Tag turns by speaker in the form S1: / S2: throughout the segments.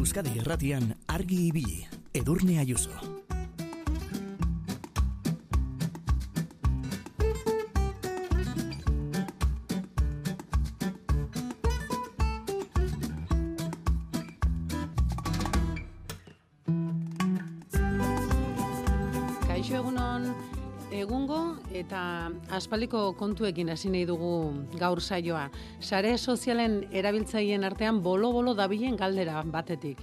S1: Euskadi Erratian argi ibili. Edurne Ayuso.
S2: Aspaldiko kontuekin hasi nahi dugu gaur saioa. Sare sozialen erabiltzaileen artean bolo-bolo dabilen galdera batetik.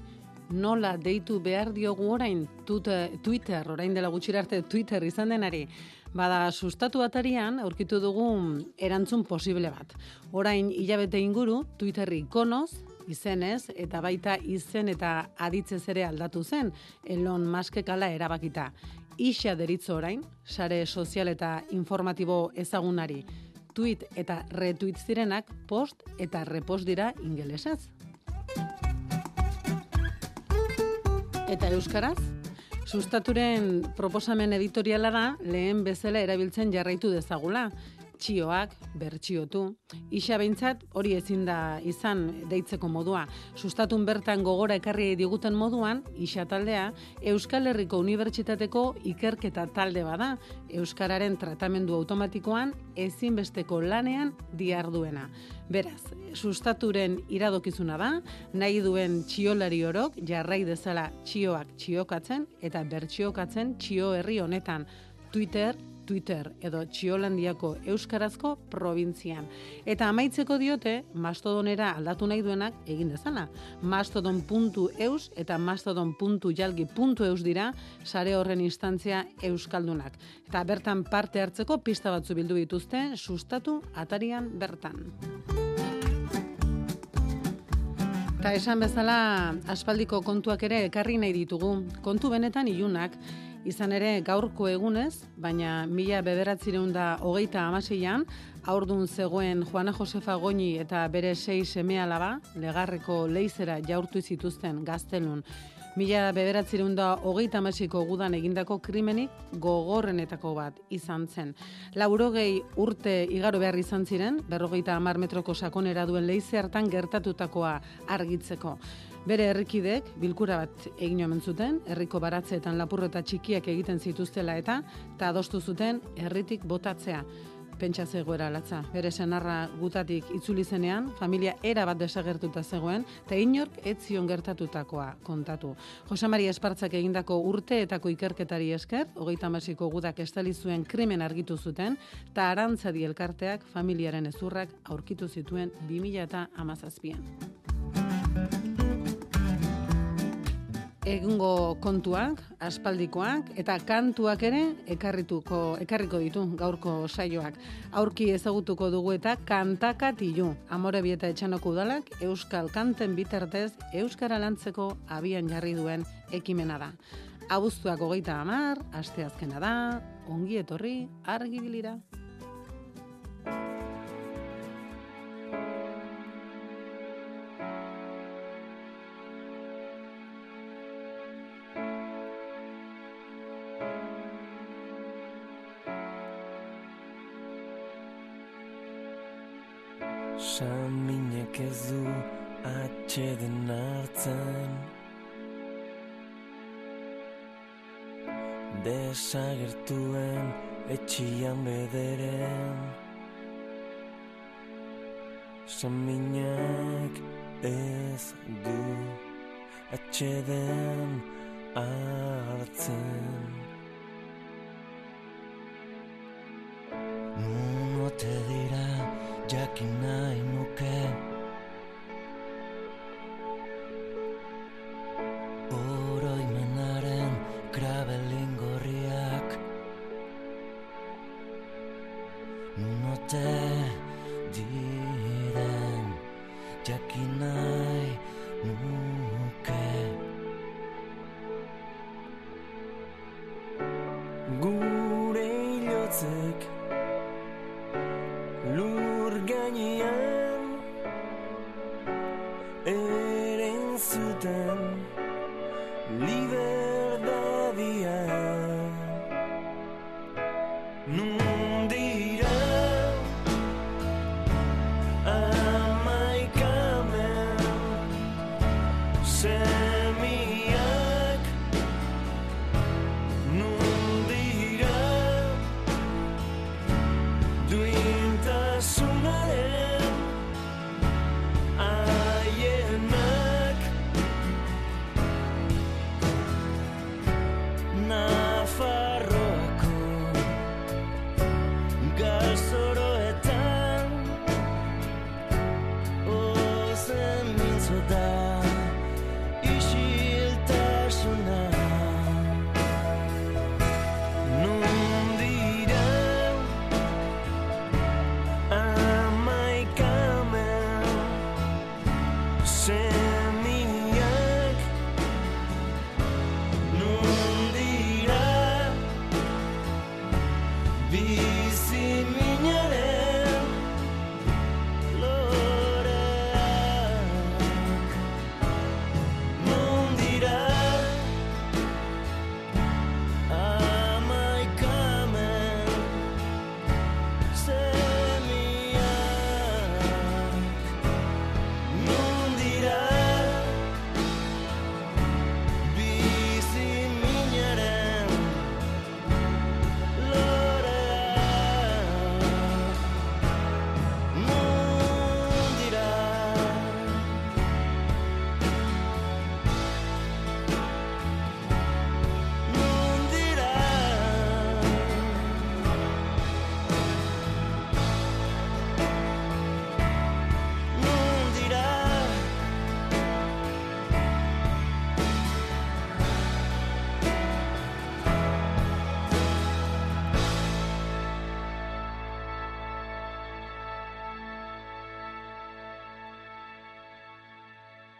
S2: Nola deitu behar diogu orain Twitter, orain dela gutxira arte Twitter izan denari, bada sustatu atarian aurkitu dugu erantzun posible bat. Orain hilabete inguru Twitter ikonoz, izenez eta baita izen eta aditzez ere aldatu zen Elon Muskek ala erabakita. Ixa deritzo orain, sare sozial eta informatibo ezagunari. Tweet eta retweet zirenak post eta repost dira ingelesaz. Eta euskaraz? Sustaturen proposamen editoriala da lehen bezala erabiltzen jarraitu dezagula. Txioak, bertxiotu. Ixa behintzat hori ezin da izan deitzeko modua. Sustatun bertan gogora ekarri diguten moduan, Ixa taldea, Euskal Herriko Unibertsitateko ikerketa talde bada. Euskararen tratamendu automatikoan ezinbesteko lanean diarduena. Beraz, sustaturen iradokizuna da, nahi duen txiolari orok jarrai dezala txioak txiokatzen eta bertxiokatzen txio herri honetan. Twitter, Twitter edo Txiolandiako euskarazko probintzian. Eta amaitzeko diote, mastodonera aldatu nahi duenak egin dezala. Mastodon.eus eta mastodon.jalgi.eus dira sare horren instantzia euskaldunak. Eta bertan parte hartzeko pista batzu bildu dituzte sustatu atarian bertan. Eta esan bezala aspaldiko kontuak ere ekarri nahi ditugu. Kontu benetan ilunak, izan ere gaurko egunez, baina mila bederatzireun da hogeita amaseian, aurdun zegoen Juana Josefa Goñi eta bere sei seme alaba, legarreko leizera jaurtu zituzten gaztelun. Mila bederatzireun da hogeita amasiko gudan egindako krimenik gogorrenetako bat izan zen. Laurogei urte igaro behar izan ziren, berrogeita amar metroko sakonera duen leize hartan gertatutakoa argitzeko. Bere herrikidek bilkura bat egin omen zuten, herriko baratzeetan lapurreta txikiak egiten zituztela eta eta adostu zuten herritik botatzea. Pentsa zegoera latza. Bere senarra gutatik itzuli zenean, familia era bat desagertuta zegoen, eta inork ez zion gertatutakoa kontatu. Jose Maria Espartzak egindako urteetako ikerketari esker, hogeita hamasiko gudak estali zuen krimen argitu zuten, eta arantzadi elkarteak familiaren ezurrak aurkitu zituen 2000 eta amazazpian. Egungo kontuak, aspaldikoak eta kantuak ere ekarrituko ekarriko ditu gaurko saioak. Aurki ezagutuko dugu eta kantakatilu. Amore bieta etxanoko udalak euskal kanten bitartez euskara lantzeko abian jarri duen ekimena da. Abuztuak hogeita hamar, asteazkena da, ongi etorri, argi bilira.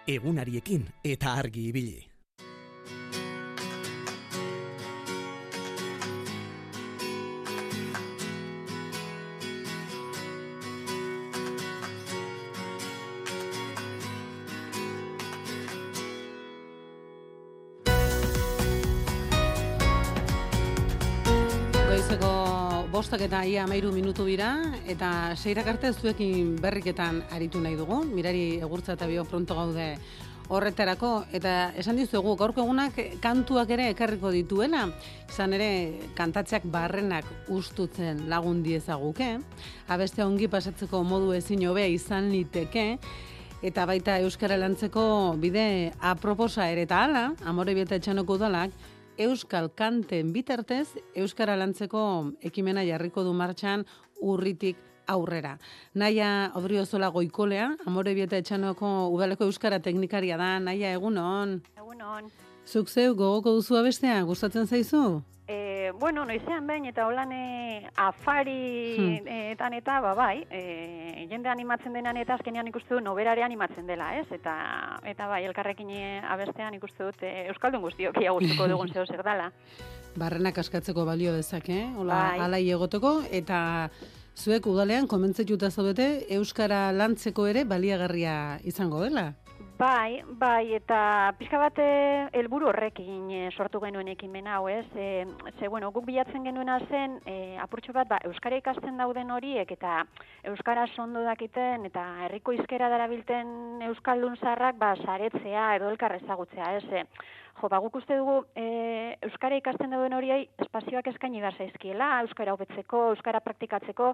S1: Egunariekin eta argi ibili.
S2: Eta ia amairu minutu dira, eta seirak arte zuekin berriketan aritu nahi dugu, mirari egurtza eta bio pronto gaude horretarako, eta esan dizuegu, gaurko egunak kantuak ere ekarriko dituela, izan ere kantatzeak barrenak ustutzen lagun diezaguke, abeste ongi pasatzeko modu ezin hobea izan liteke, eta baita Euskara lantzeko bide aproposa ere eta ala, amore bieta etxanoko udalak, Euskal kanten bitartez, Euskara lantzeko ekimena jarriko du martxan urritik aurrera. Naia Odriozola goikolea, amore bieta etxanoko udaleko Euskara teknikaria da, naia egunon.
S3: Egunon.
S2: Zuk zeu gogoko duzu abestea, gustatzen zaizu?
S3: E, bueno, noizean behin eta holan e, afari
S2: Hmm.
S3: etan eta, ba, bai, e, jende animatzen denan eta azkenean ikustu dut noberare animatzen dela, ez? Eta, eta bai, elkarrekin abestean ikustu dut e, Euskaldun guztiok ia gustuko dugun zeo zer dala.
S2: Barrenak askatzeko balio dezake, hola
S3: Bai.
S2: alai egoteko, eta zuek udalean komentzetuta zaudete Euskara lantzeko ere baliagarria izango dela.
S3: Bai, bai, eta pixka bat eh, helburu horrekin e, sortu genuen ekimen hau, ez? E, ze, bueno, guk bilatzen genuena zen, e, apurtxo bat, ba, Euskara ikasten dauden horiek, eta Euskara ondo dakiten, eta herriko izkera darabilten Euskaldun zarrak, ba, saretzea edo elkar ezagutzea, ez? E, jo, ba, guk uste dugu e, Euskara ikasten dauden horiei espazioak eskaini behar zaizkiela, Euskara hobetzeko, Euskara praktikatzeko,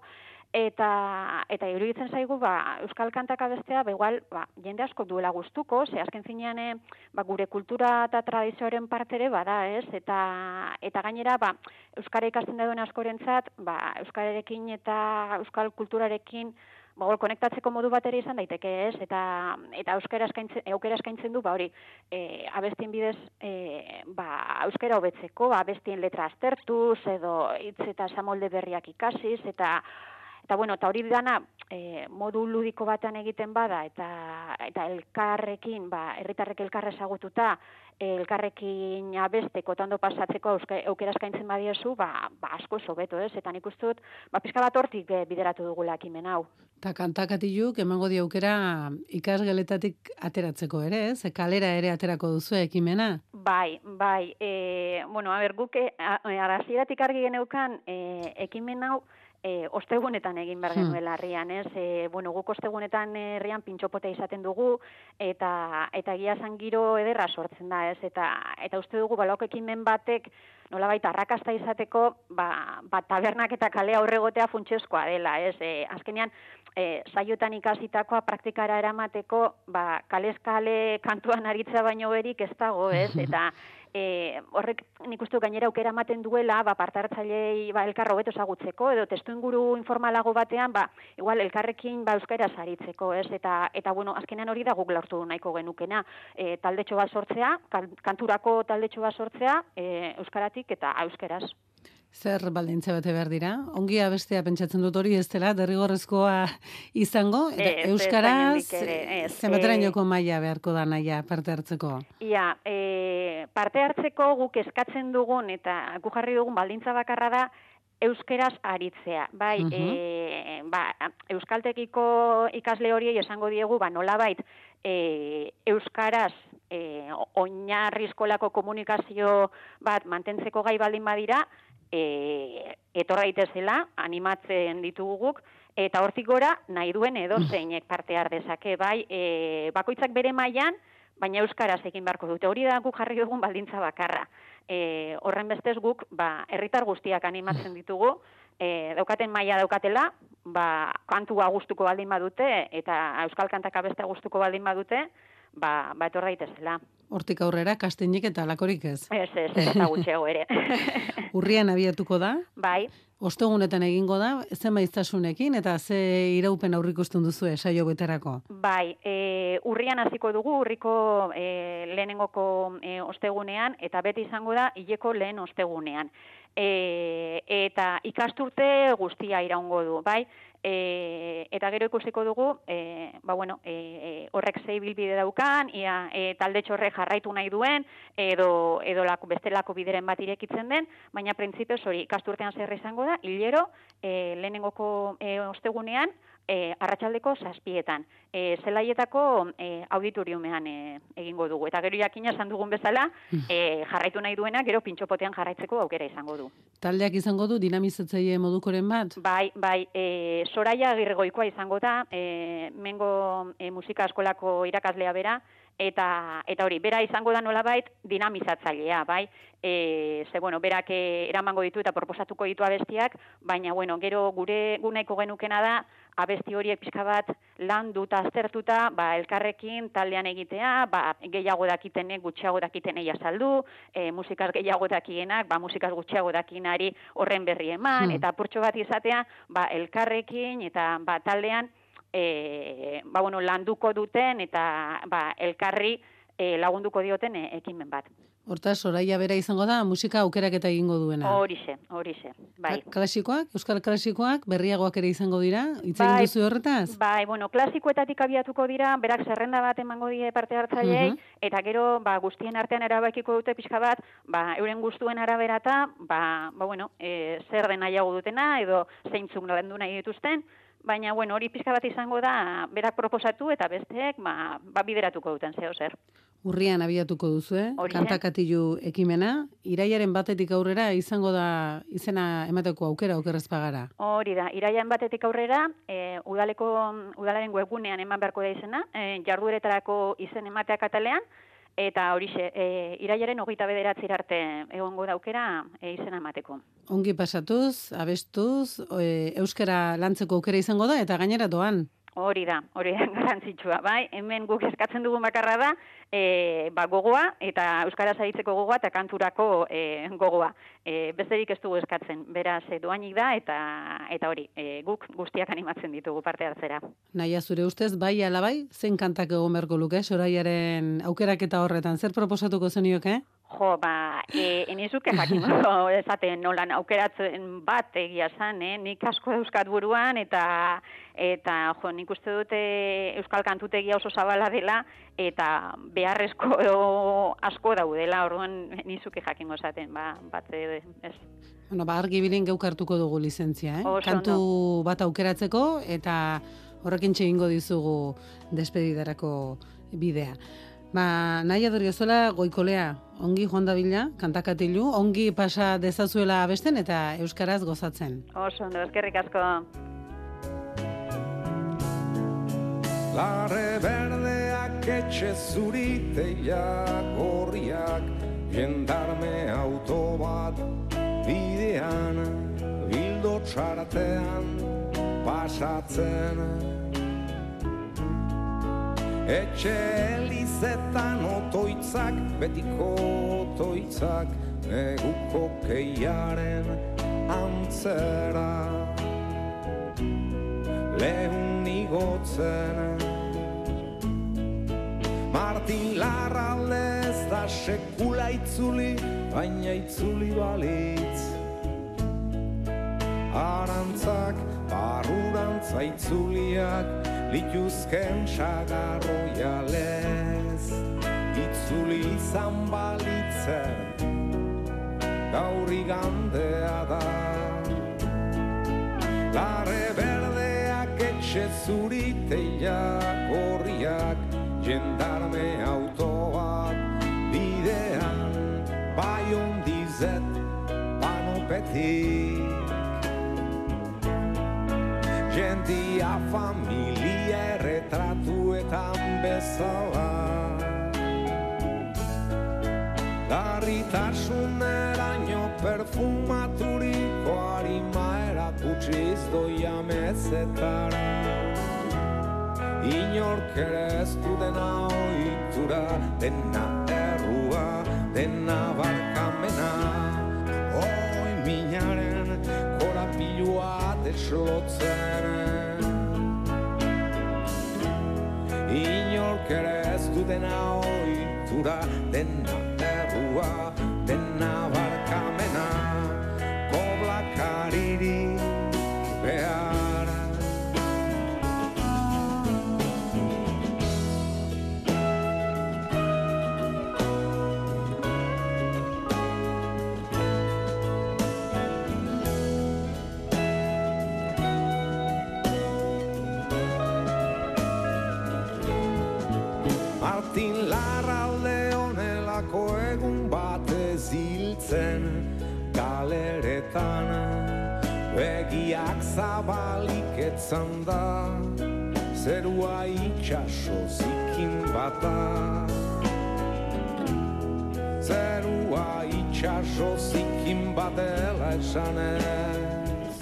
S3: eta eta iruditzen zaigu ba euskal kantak abestea ba igual ba jende asko duela gustuko ze azken finean eh, ba, gure kultura eta tradizioaren parte ere bada ez? Eta eta gainera ba euskara ikasten duen askorentzat ba euskararekin eta euskal kulturarekin ba, hor, konektatzeko modu bat ere izan daiteke, ez? Eta eta euskara eskaintzen aukera eskaintzen du ba hori, eh abestien bidez eh ba euskara hobetzeko, ba abestien letra aztertuz edo hitz eta samolde berriak ikasiz eta Eta bueno, eta hori dana e, modu ludiko batean egiten bada eta eta elkarrekin, ba herritarrek elkar ezagututa, elkarrekin abeste kotando pasatzeko aukera eskaintzen badiezu, ba, ba asko hobeto, ez? Eta nik uste dut, ba pizka bat hortik eh, bideratu dugula ekimen hau.
S2: Ta kantakatiluk emango di aukera ikasgeletatik ateratzeko ere, ez? Kalera ere aterako duzu ekimena.
S3: Bai, bai. E, bueno, a ber, guk e, a- hasieratik argi geneukan e, ekimen hau e, ostegunetan egin behar
S2: Hmm.
S3: genuela herrian, ez? E, bueno, guk ostegunetan herrian pintxopotea izaten dugu eta eta egia esan giro ederra sortzen da, ez? Eta eta uste dugu balok ekimen batek nolabait arrakasta izateko, ba, ba tabernak eta kale aurregotea funtsezkoa dela, ez? E, azkenean e, saiotan ikasitakoa praktikara eramateko, ba, kalez kale kantuan aritzea baino berik ez dago, ez? Eta e, horrek nik uste gainera aukera ematen duela, ba, parte hartzailei ba, elkar hobeto ezagutzeko, edo testu inguru informalago batean, ba, igual elkarrekin ba, euskara saritzeko, ez? Eta, eta bueno, azkenean hori da guk lortu nahiko genukena, e, taldetxo bat sortzea, kan- kanturako taldetxo bat sortzea, e, euskaratik eta euskeraz.
S2: Zer baldintza bete behar dira? Ongi abestea pentsatzen dut hori ez dela, derrigorrezkoa izango, eta
S3: Ez,
S2: Euskaraz
S3: oraindik ere, ez.
S2: zenbaterainoko maila beharko da naia parte hartzeko.
S3: Ia, e, parte hartzeko guk eskatzen dugun eta gu jarri dugun baldintza bakarra da euskeraz aritzea. Bai,
S2: Mhm.
S3: e, ba, euskaltekiko ikasle horiei esango diegu, ba, nolabait, e, euskaraz e, oinarri eskolako komunikazio bat mantentzeko gai baldin badira, e, etor daitezela, animatzen ditugu guk, eta hortik gora nahi duen edo zeinek parte har dezake, bai, e, bakoitzak bere mailan, baina euskaraz egin beharko dute. Hori da guk jarri dugun baldintza bakarra. E, horren bestez guk, ba, herritar guztiak animatzen ditugu, e, daukaten maila daukatela, ba, kantua gustuko baldin badute, eta euskal kantak abestea gustuko baldin badute, ba, ba etor daitezela.
S2: Hortik aurrera, kastinik eta lakorik ez.
S3: Ez, ez, ez, eta gutxego ere.
S2: Urrian abiatuko da,
S3: bai,
S2: ostegunetan egingo da, ze maiztasunekin eta ze iraupen aurrikusten duzu saio beterako.
S3: Bai, e, urrian hasiko dugu, urriko e, lehenengoko e, ostegunean, eta beti izango da, hileko lehen ostegunean. E, eta ikasturte guztia iraungo du, bai? E, eta gero ikusiko dugu, e, ba, bueno, e, horrek zei bilbide daukan, ia e, talde txorre jarraitu nahi duen, edo, edo lako, bestelako bideren bat irekitzen den, baina printzipioz hori ikasturtean zer izango da, hilero, e, lehenengoko e, ostegunean, e, arratsaldeko zazpietan. E, zelaietako e, auditoriumean e, egingo dugu. Eta gero jakina esan dugun bezala, e, jarraitu nahi duena, gero pintxopotean jarraitzeko aukera izango du.
S2: Taldeak izango du dinamizatzaile modukoren bat?
S3: Bai, bai, e, soraia girgoikoa izango da, e, mengo e, musika eskolako irakaslea bera, eta eta hori bera izango da nolabait dinamizatzailea, bai? E, ze bueno, berak e, eramango ditu eta proposatuko ditu abestiak, baina bueno, gero gure gunaiko genukena da abesti horiek pixka bat landuta aztertuta, ba elkarrekin taldean egitea, ba gehiago dakitenek gutxiago dakitenei azaldu, e, musikaz gehiago dakienak, ba musikaz gutxiago dakinari horren berri eman hmm. eta apurtxo bat izatea, ba elkarrekin eta ba taldean e, ba, bueno, landuko duten eta ba, elkarri e, lagunduko dioten e, ekimen bat.
S2: Hortaz, oraia bera izango da, musika aukerak eta egingo duena.
S3: Horixe, horixe, bai.
S2: Klasikoak, euskal klasikoak, berriagoak ere izango dira, itzen bai, duzu horretaz?
S3: Bai, bueno, klasikoetatik abiatuko dira, berak zerrenda bat emango die parte hartzailei, eta gero, ba, guztien artean erabakiko dute pixka bat, ba, euren guztuen araberata, ba, ba, bueno, e, zer den nahiago dutena, edo zeintzuk nahi dituzten, baina bueno, hori pizka bat izango da berak proposatu eta besteek ba, ba bideratuko duten zeo zer.
S2: Urrian abiatuko duzu, eh? Kantakatilu ekimena, iraiaren batetik aurrera izango da izena emateko aukera okerrez pagara.
S3: Hori da, iraiaren batetik aurrera, e, udaleko, udalaren webgunean eman beharko da izena, e, jardueretarako izen ematea katalean, eta horixe, e, irailaren hogeita bederatzi arte egongo daukera e, izena emateko.
S2: Ongi pasatuz, abestuz, e, euskara lantzeko aukera izango da, eta gainera doan.
S3: Hori da, hori da garantzitsua, bai? Hemen guk eskatzen dugu bakarra da, e, ba, gogoa, eta Euskara zaitzeko gogoa, eta kanturako e, gogoa. E, besterik ez dugu eskatzen, beraz, e, doainik da, eta eta hori, e, guk guztiak animatzen ditugu parte hartzera.
S2: Naia, zure ustez, bai alabai, zen kantak egon berko luke, soraiaren aukeraketa horretan, zer proposatuko zenioke?
S3: Jo, ba, e, enizuke jakimako esaten nolan aukeratzen bat egia zan, eh? nik asko euskat buruan, eta, eta jo, nik uste dute euskal kantutegia oso zabala dela, eta beharrezko asko daudela, orduan enizuke jakingo esaten, ba, bat ez.
S2: Bueno, ba, argi bilin geukartuko dugu lizentzia, eh? Kantu bat aukeratzeko, eta horrekin txegingo dizugu despedidarako bidea. Ba, nahi adoriozuela goikolea, ongi joan da bila, kantakatilu, ongi pasa dezazuela abesten eta euskaraz gozatzen.
S3: Oso, ondo, eskerrik asko.
S4: Larre berdeak etxe zuriteiak horriak, jendarme auto bat bidean, bildo txartean pasatzen. Etxe elizetan otoitzak, betiko otoitzak, neguko keiaren antzera. Lehun igotzen, Martin Larraldez da sekula itzuli, baina itzuli balitz. Arantzak, barurantza itzuliak, lituzken sagarro jalez. Itzuli izan balitzen gaurri gandea da. Larre berdeak etxe zuriteiak horriak jendarme autoak bidean bai ondizet panopetik jendia familia erretratuetan bezala. Darritasun eraino perfumaturiko harima erakutsiz doia mezetara. Inork ere ez du dena oitura, dena errua, dena barkamena. Oi minaren korapilua deslotzen Inork ere ez du dena oitura zabalik etzan da zerua itxaso zikin bata zerua itxaso zikin batela esanez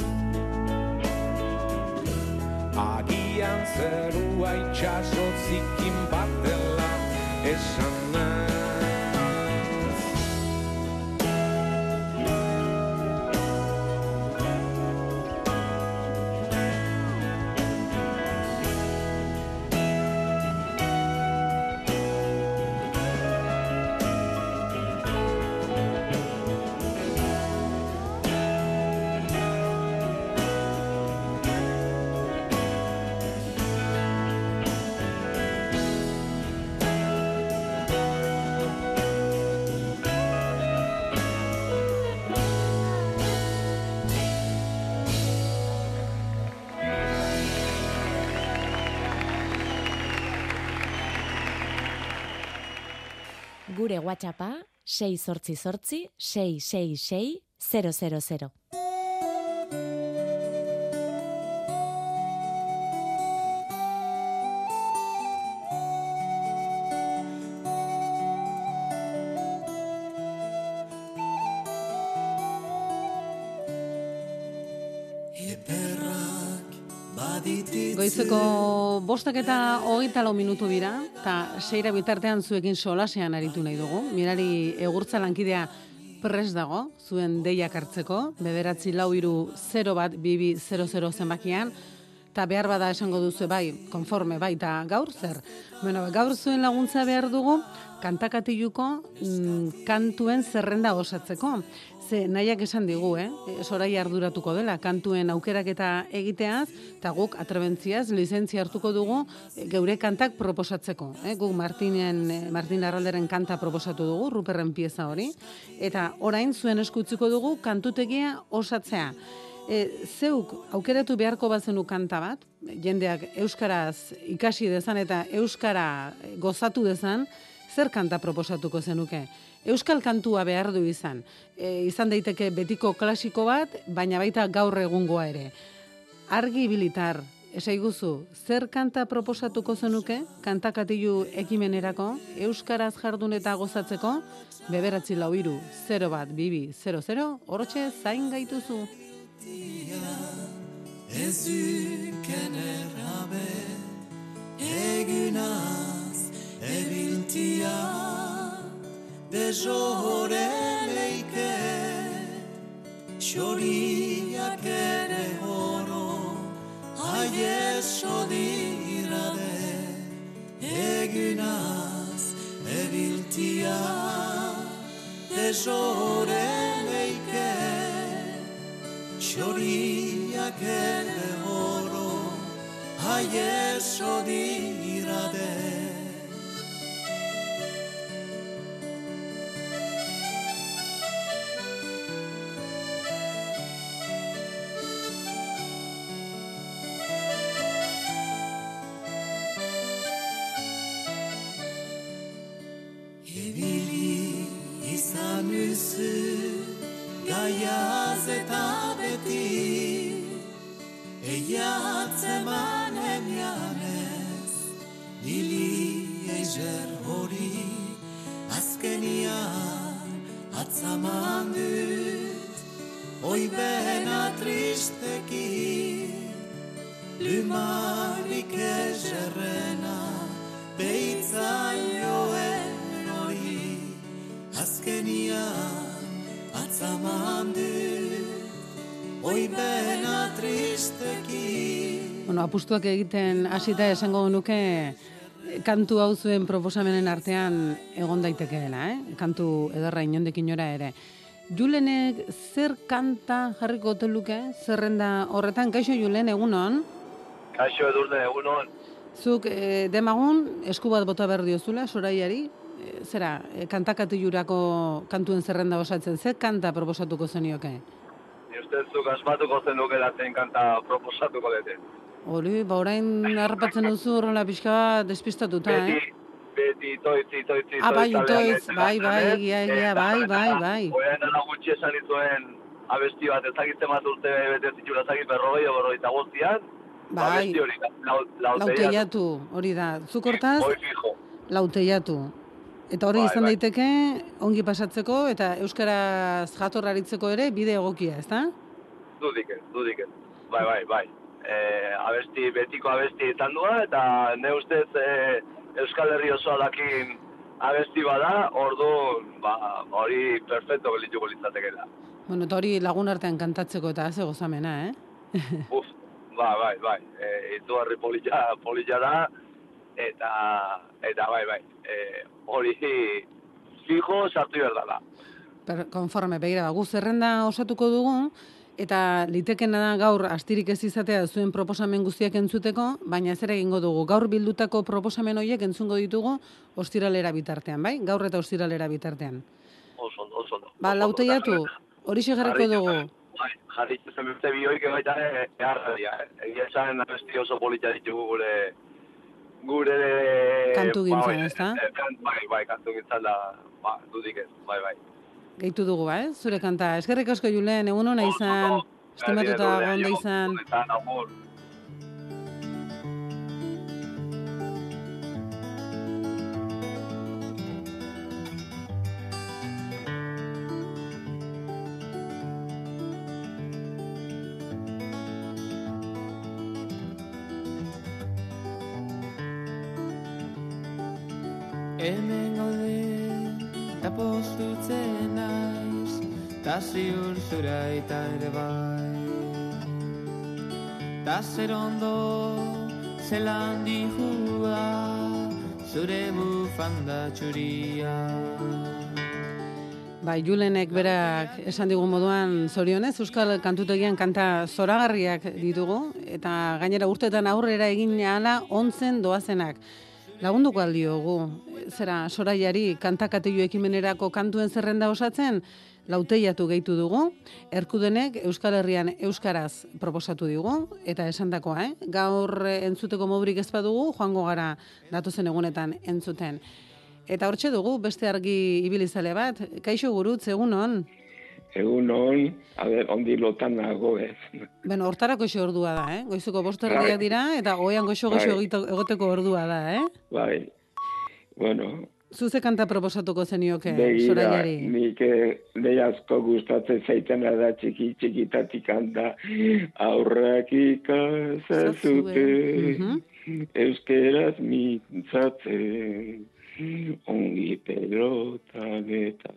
S4: agian zerua itxaso zikin batela
S5: Gure WhatsAppa 688 666 000.
S2: Bostak eta hogeita lau minutu dira, eta seira bitartean zuekin solasean aritu nahi dugu. Mirari egurtza lankidea pres dago, zuen deiak hartzeko, bederatzi lau iru 0 bat bibi 00 zenbakian, eta behar bada esango duzu bai, konforme bai, eta gaur zer. Bueno, gaur zuen laguntza behar dugu, kantakatiluko mm, kantuen zerrenda osatzeko. Ze nahiak esan digu, eh? Sorai arduratuko dela, kantuen aukeraketa egiteaz, eta guk atrebentziaz, lizentzia hartuko dugu eh, geure kantak proposatzeko. Eh? Guk Martinen, eh, Martin Arralderen kanta proposatu dugu, Ruperren pieza hori, eta orain zuen eskutziko dugu kantutegia osatzea. E, zeuk aukeratu beharko bazenu kanta bat, jendeak euskaraz ikasi dezan eta euskara gozatu dezan, zer kanta proposatuko zenuke? Euskal kantua behar du izan. E, izan daiteke betiko klasiko bat, baina baita gaur egungoa ere. Argi bilitar, esaiguzu, zer kanta proposatuko zenuke, kantakatilu ekimenerako, Euskaraz jardun eta gozatzeko, beberatzi lau iru, 0 bat, bibi, 00, horotxe zain gaituzu.
S6: Ez üken errabe Egunaz ebiltia Dejore leike Xoriak ere oro Aieso dirade Egunaz ebiltia Dejore leike. Xoriak ere oro Aieso dirade Ibili izan üzü Gaiaz eta beti Eiatz eman emianez Lili eizer hori. Azkenian atzaman dut Oi bena tristeki Lumarik ezerrena Beitzaioen hori. Azkenian atzaman dut Oi bena tristeki
S2: Bueno, apustuak egiten hasita esango nuke kantu hau zuen proposamenen artean egon daitekeela, eh? Kantu ederra inondik inora ere. Julenek zer kanta jarriko ote luke zerrenda horretan? Kaixo Julen, egunon?
S7: Kaixo edurne egunon.
S2: Zuk e, demagun esku bat bota behar diozula, soraiari, e, zera, e, kantakatilurako kantuen zerrenda osatzen, zer kanta proposatuko zenioke?
S7: Ni uste zuk asmatuko zenuke daten kanta proposatuko dute.
S2: Hori, ba orain harrapatzen duzu horrela pixka bat despistatuta,
S7: Beti,
S2: eh?
S7: itoitz, itoitz, itoitz,
S2: Ah, bai,
S7: ez,
S2: bai, bai, egia, egia,
S7: eta-
S2: bai, bai,
S7: eta
S2: bai.
S7: Oian dela gutxi esan izuen abesti bat, ezagitzen bat urte bete zitula, ezagit berrogei o berrogei tagozian,
S2: Bai,
S7: abesti hori, lau, lauteiatu.
S2: hori da. Zuk hortaz, lauteiatu. Eta hori
S7: Bai,
S2: izan
S7: bai.
S2: daiteke ongi pasatzeko eta euskaraz jatorraritzeko ere bide egokia, ezta?
S7: Dudik ez, dudik ez. Bai, bai, bai. E, abesti, betiko abesti izan dua, eta ne ustez e, Euskal Herri osoa dakin abesti bada, orduan, ba, hori perfecto gelituko litzatekela.
S2: Bueno, eta hori lagun artean kantatzeko eta ze gozamena, eh?
S7: Uf, bai, bai, bai. E, Izugarri polilla, polilla da, eta, eta bai, bai. E, hori fijo sartu behar dela.
S2: Per, konforme, begira, ba, gu zerrenda osatuko dugu, eta litekena da gaur astirik ez izatea zuen proposamen guztiak entzuteko, baina zer egingo dugu. Gaur bildutako proposamen horiek entzungo ditugu ostiralera bitartean, bai? Gaur eta ostiralera bitartean.
S7: Oso oso.
S2: Ba, lauteiatu, hori
S7: Jarri-
S2: dugu.
S7: Bai, jarri zen beste bioik baita ere eharradia. eh. Egia esan abesti oso polita ditugu gure gure
S2: Kantu gintzan,
S7: bai,
S2: ezta?
S7: eh, kan- Bai, bai, kantu gintzan da, ba, dudik ez, bai, bai.
S2: Gehitu dugu, ba, ez? Zure kanta. Eskerrik asko Julen, egun hona izan, estimatuta gonda izan.
S7: Eta,
S8: ziur zura eta ere bai. Ta zer ondo, zelan dihua, zure bufanda txuria.
S2: Bai, Julenek berak esan digun moduan zorionez, Euskal Kantutegian kanta zoragarriak ditugu, eta gainera urteetan aurrera egin ahala ontzen doazenak. Lagunduko aldiogu, zera soraiari kantakatilu ekimenerako kantuen zerrenda osatzen, lauteiatu gehitu dugu, erkudenek Euskal Herrian Euskaraz proposatu digu, eta esandakoa, eh? gaur eh, entzuteko mobrik ez badugu, joango gara datozen egunetan entzuten. Eta hortxe dugu, beste argi ibilizale bat, kaixo gurutz, egun hon.
S9: Egun hon, a ber, ondi lotan nago ez.
S2: Beno, hortarako iso ordua da, eh? Goizuko bost
S9: Bai.
S2: erdiak dira, eta goian goixo goixo
S9: Bai.
S2: egoteko ordua da, eh?
S9: Bai, bueno,
S2: Zuze kanta proposatuko zenioke, soraiari.
S9: nik eh, asko gustatzen zaitena da txiki txikitatik handa aurrak ikasazute
S2: Mhm.
S9: euskeraz mintzatzen ongi pelotan eta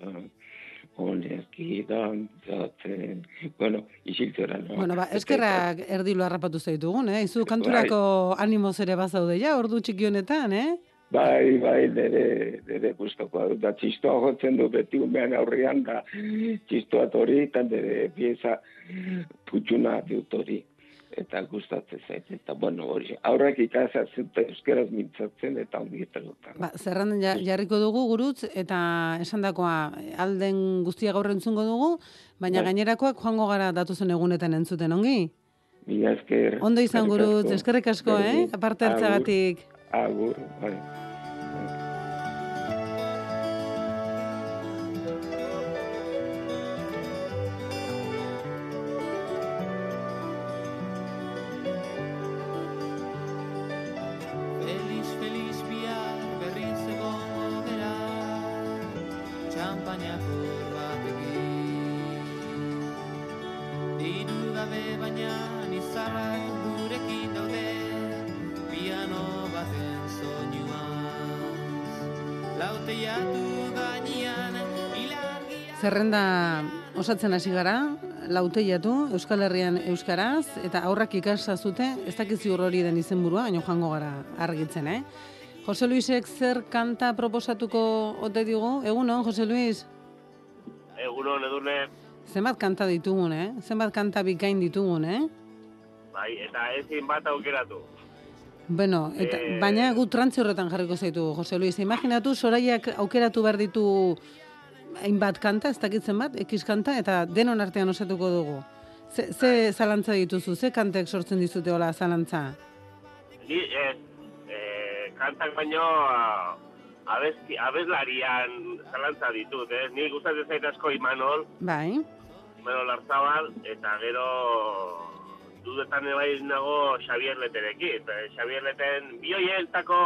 S9: onerki dantzatzen. Bueno, isiltzera no.
S2: Bueno, ba, eskerrak erdilo harrapatu zaitugun, eh? Izu kanturako animoz ere bazaude ja, ordu txiki honetan, eh?
S9: Bai, bai, nire, nire gustokoa dut. Da, txistoa jotzen du beti umean aurrian da txistoa hori, eta nire pieza putxuna dut hori. Eta gustatzen zait. Eta, bueno, hori, aurrak ikasatzen eta euskeraz mintzatzen eta ongi pelotan.
S2: Ba, zerrandan ja, jarriko dugu gurutz, eta esandakoa alden guztia gaur entzungo dugu, baina
S9: Bai.
S2: gainerakoak joango gara datuzen egunetan entzuten, ongi?
S9: Mila esker.
S2: Ondo izan gurutz, eskerrik asko, eh? Aparte hartzagatik.
S9: Agur, agur,
S2: Zerrenda osatzen hasi gara, lauteiatu, Euskal Herrian Euskaraz, eta aurrak ikasa zute, ez dakit ziur hori den izenburua, baina joango gara argitzen, eh? Jose Luisek zer kanta proposatuko ote digu? Egunon, Jose Luis?
S10: Egunon, edurne,
S2: Zenbat kanta ditugun, eh? Zenbat kanta bikain ditugun, eh?
S10: bai, eta ezin bat aukeratu.
S2: Bueno, eta,
S10: Eh.
S2: baina gu trantze horretan jarriko zaitu, Jose Luis. Imaginatu, soraiak aukeratu behar ditu hainbat kanta, ez dakitzen bat, ekiz kanta, eta denon artean osatuko dugu. Ze, ze zalantza dituzu, ze kantek sortzen dizute hola zalantza?
S10: Ni ez, e, kantak baino, a, abesti, abeslarian zalantza ditut, eh? Ni gustatzen zait asko Imanol,
S2: Bai,
S10: Imanol Arzabal, eta gero dudetan bai nago Xavier Leterekin. Eh, Xavier Leten bioieltako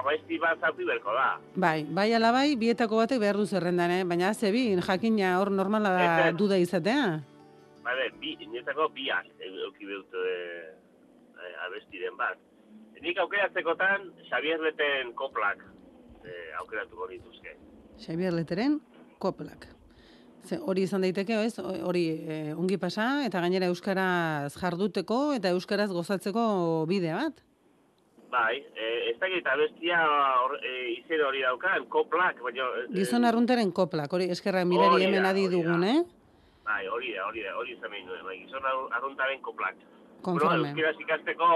S10: abesti bat zauki berko da.
S2: bai, bai ala bai, bietako batek behar du zerrendan, eh? baina ze bi, jakina hor normala da duda izatea.
S10: Bale, bi, niretako biak euki beut e, abestiren bat. Nik aukeratzekotan Xavier Leten koplak e, aukeratuko dituzke.
S2: Xavier Leteren, koplak. Ze, hori izan daiteke, ez? Hori eh, ongi pasa, eta gainera euskaraz jarduteko eta euskaraz gozatzeko bide bat.
S10: Bai, e, ez dakit abestia hor, e, izen hori daukan, koplak, baina... e,
S2: Gizon arruntaren koplak, hori eskerra mirari hemen adi dugun, eh?
S10: Bai, hori da, hori da, hori izan behin nuen, bai, gizon ar- arruntaren koplak.
S2: Konforme.
S10: Bueno, euskeraz ikasteko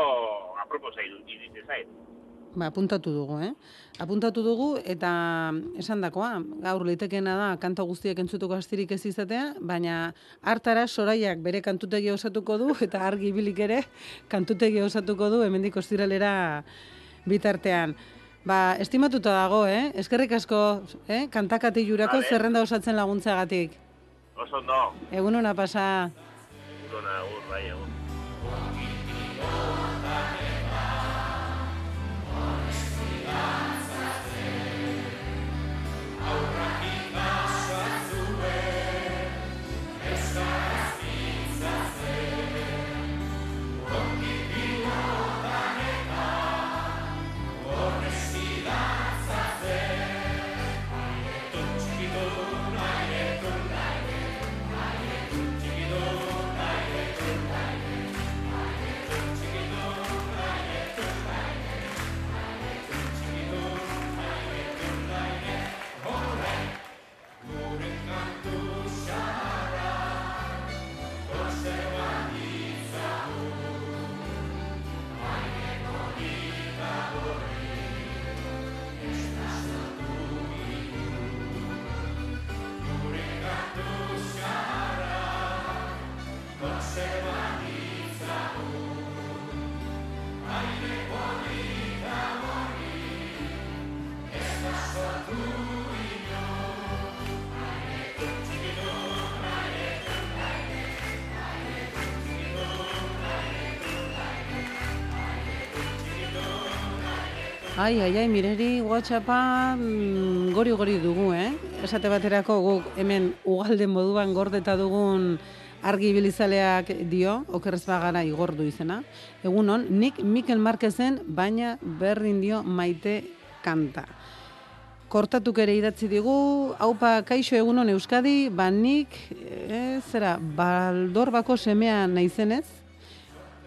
S10: aproposa iruditzen zait.
S2: Ba, apuntatu dugu, eh? Apuntatu dugu eta esan dakoa, gaur litekeena da kanta guztiek entzutuko astirik ez izatea, baina hartara soraiak bere kantutegi osatuko du eta argi bilik ere kantutegi osatuko du hemendik ostiralera bitartean. Ba, estimatuta dago, eh? Eskerrik asko, eh? Kantakatilurako
S10: Vale.
S2: zerrenda osatzen laguntzagatik.
S10: Oso ondo,
S2: Egun ona pasa.
S10: urona, ur, bai, egun.
S2: Ai, ai, ai, mireri WhatsAppa mm, gori-gori dugu, eh? Esate baterako guk hemen ugalden moduan gordeta dugun argi bilizaleak dio, okerrez bagara igordu izena. Egunon, nik Mikel Marquezen baina berdin dio maite kanta. Kortatuk ere idatzi digu, haupa kaixo egunon Euskadi, ba nik, e, zera, baldorbako semea naizenez,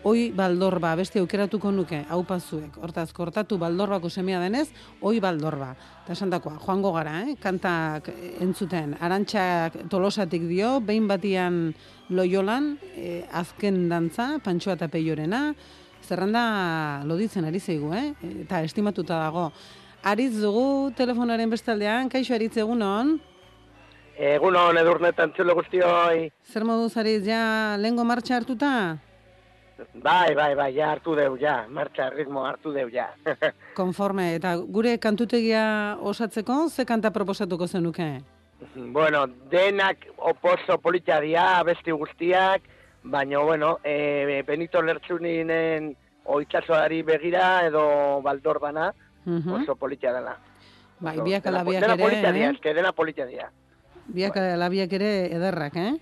S2: Oi baldorba, beste aukeratuko nuke, hau zuek. Hortaz, kortatu baldorbako semea denez, oi baldorba. Eta esan dakoa, joango gara, eh? kantak entzuten, arantxak tolosatik dio, behin batian loiolan, eh, azken dantza, pantxoa eta peiorena, zerrenda loditzen ari zeigu, eh? eta estimatuta dago. Aritz dugu telefonaren bestaldean, kaixo aritz egunon,
S11: Egunon edurnetan txulo guztioi.
S2: zer moduz aritz ja lehengo martxa hartuta?
S11: Bai, bai, bai, ja hartu deu, ja. Martxa, ritmo hartu deu, ja.
S2: Konforme, eta gure kantutegia osatzeko, ze kanta proposatuko zenuke?
S11: bueno, denak oposo politia dira, besti guztiak, baina, bueno, e, Benito Lertzuninen oitzasoari begira edo baldorbana
S2: Mhm.
S11: oso politia dela.
S2: Bai, biak alabiak
S11: dena
S2: ere,
S11: politia dira,
S2: eh?
S11: eske dena politia dira.
S2: Biak alabiak ere ederrak, eh?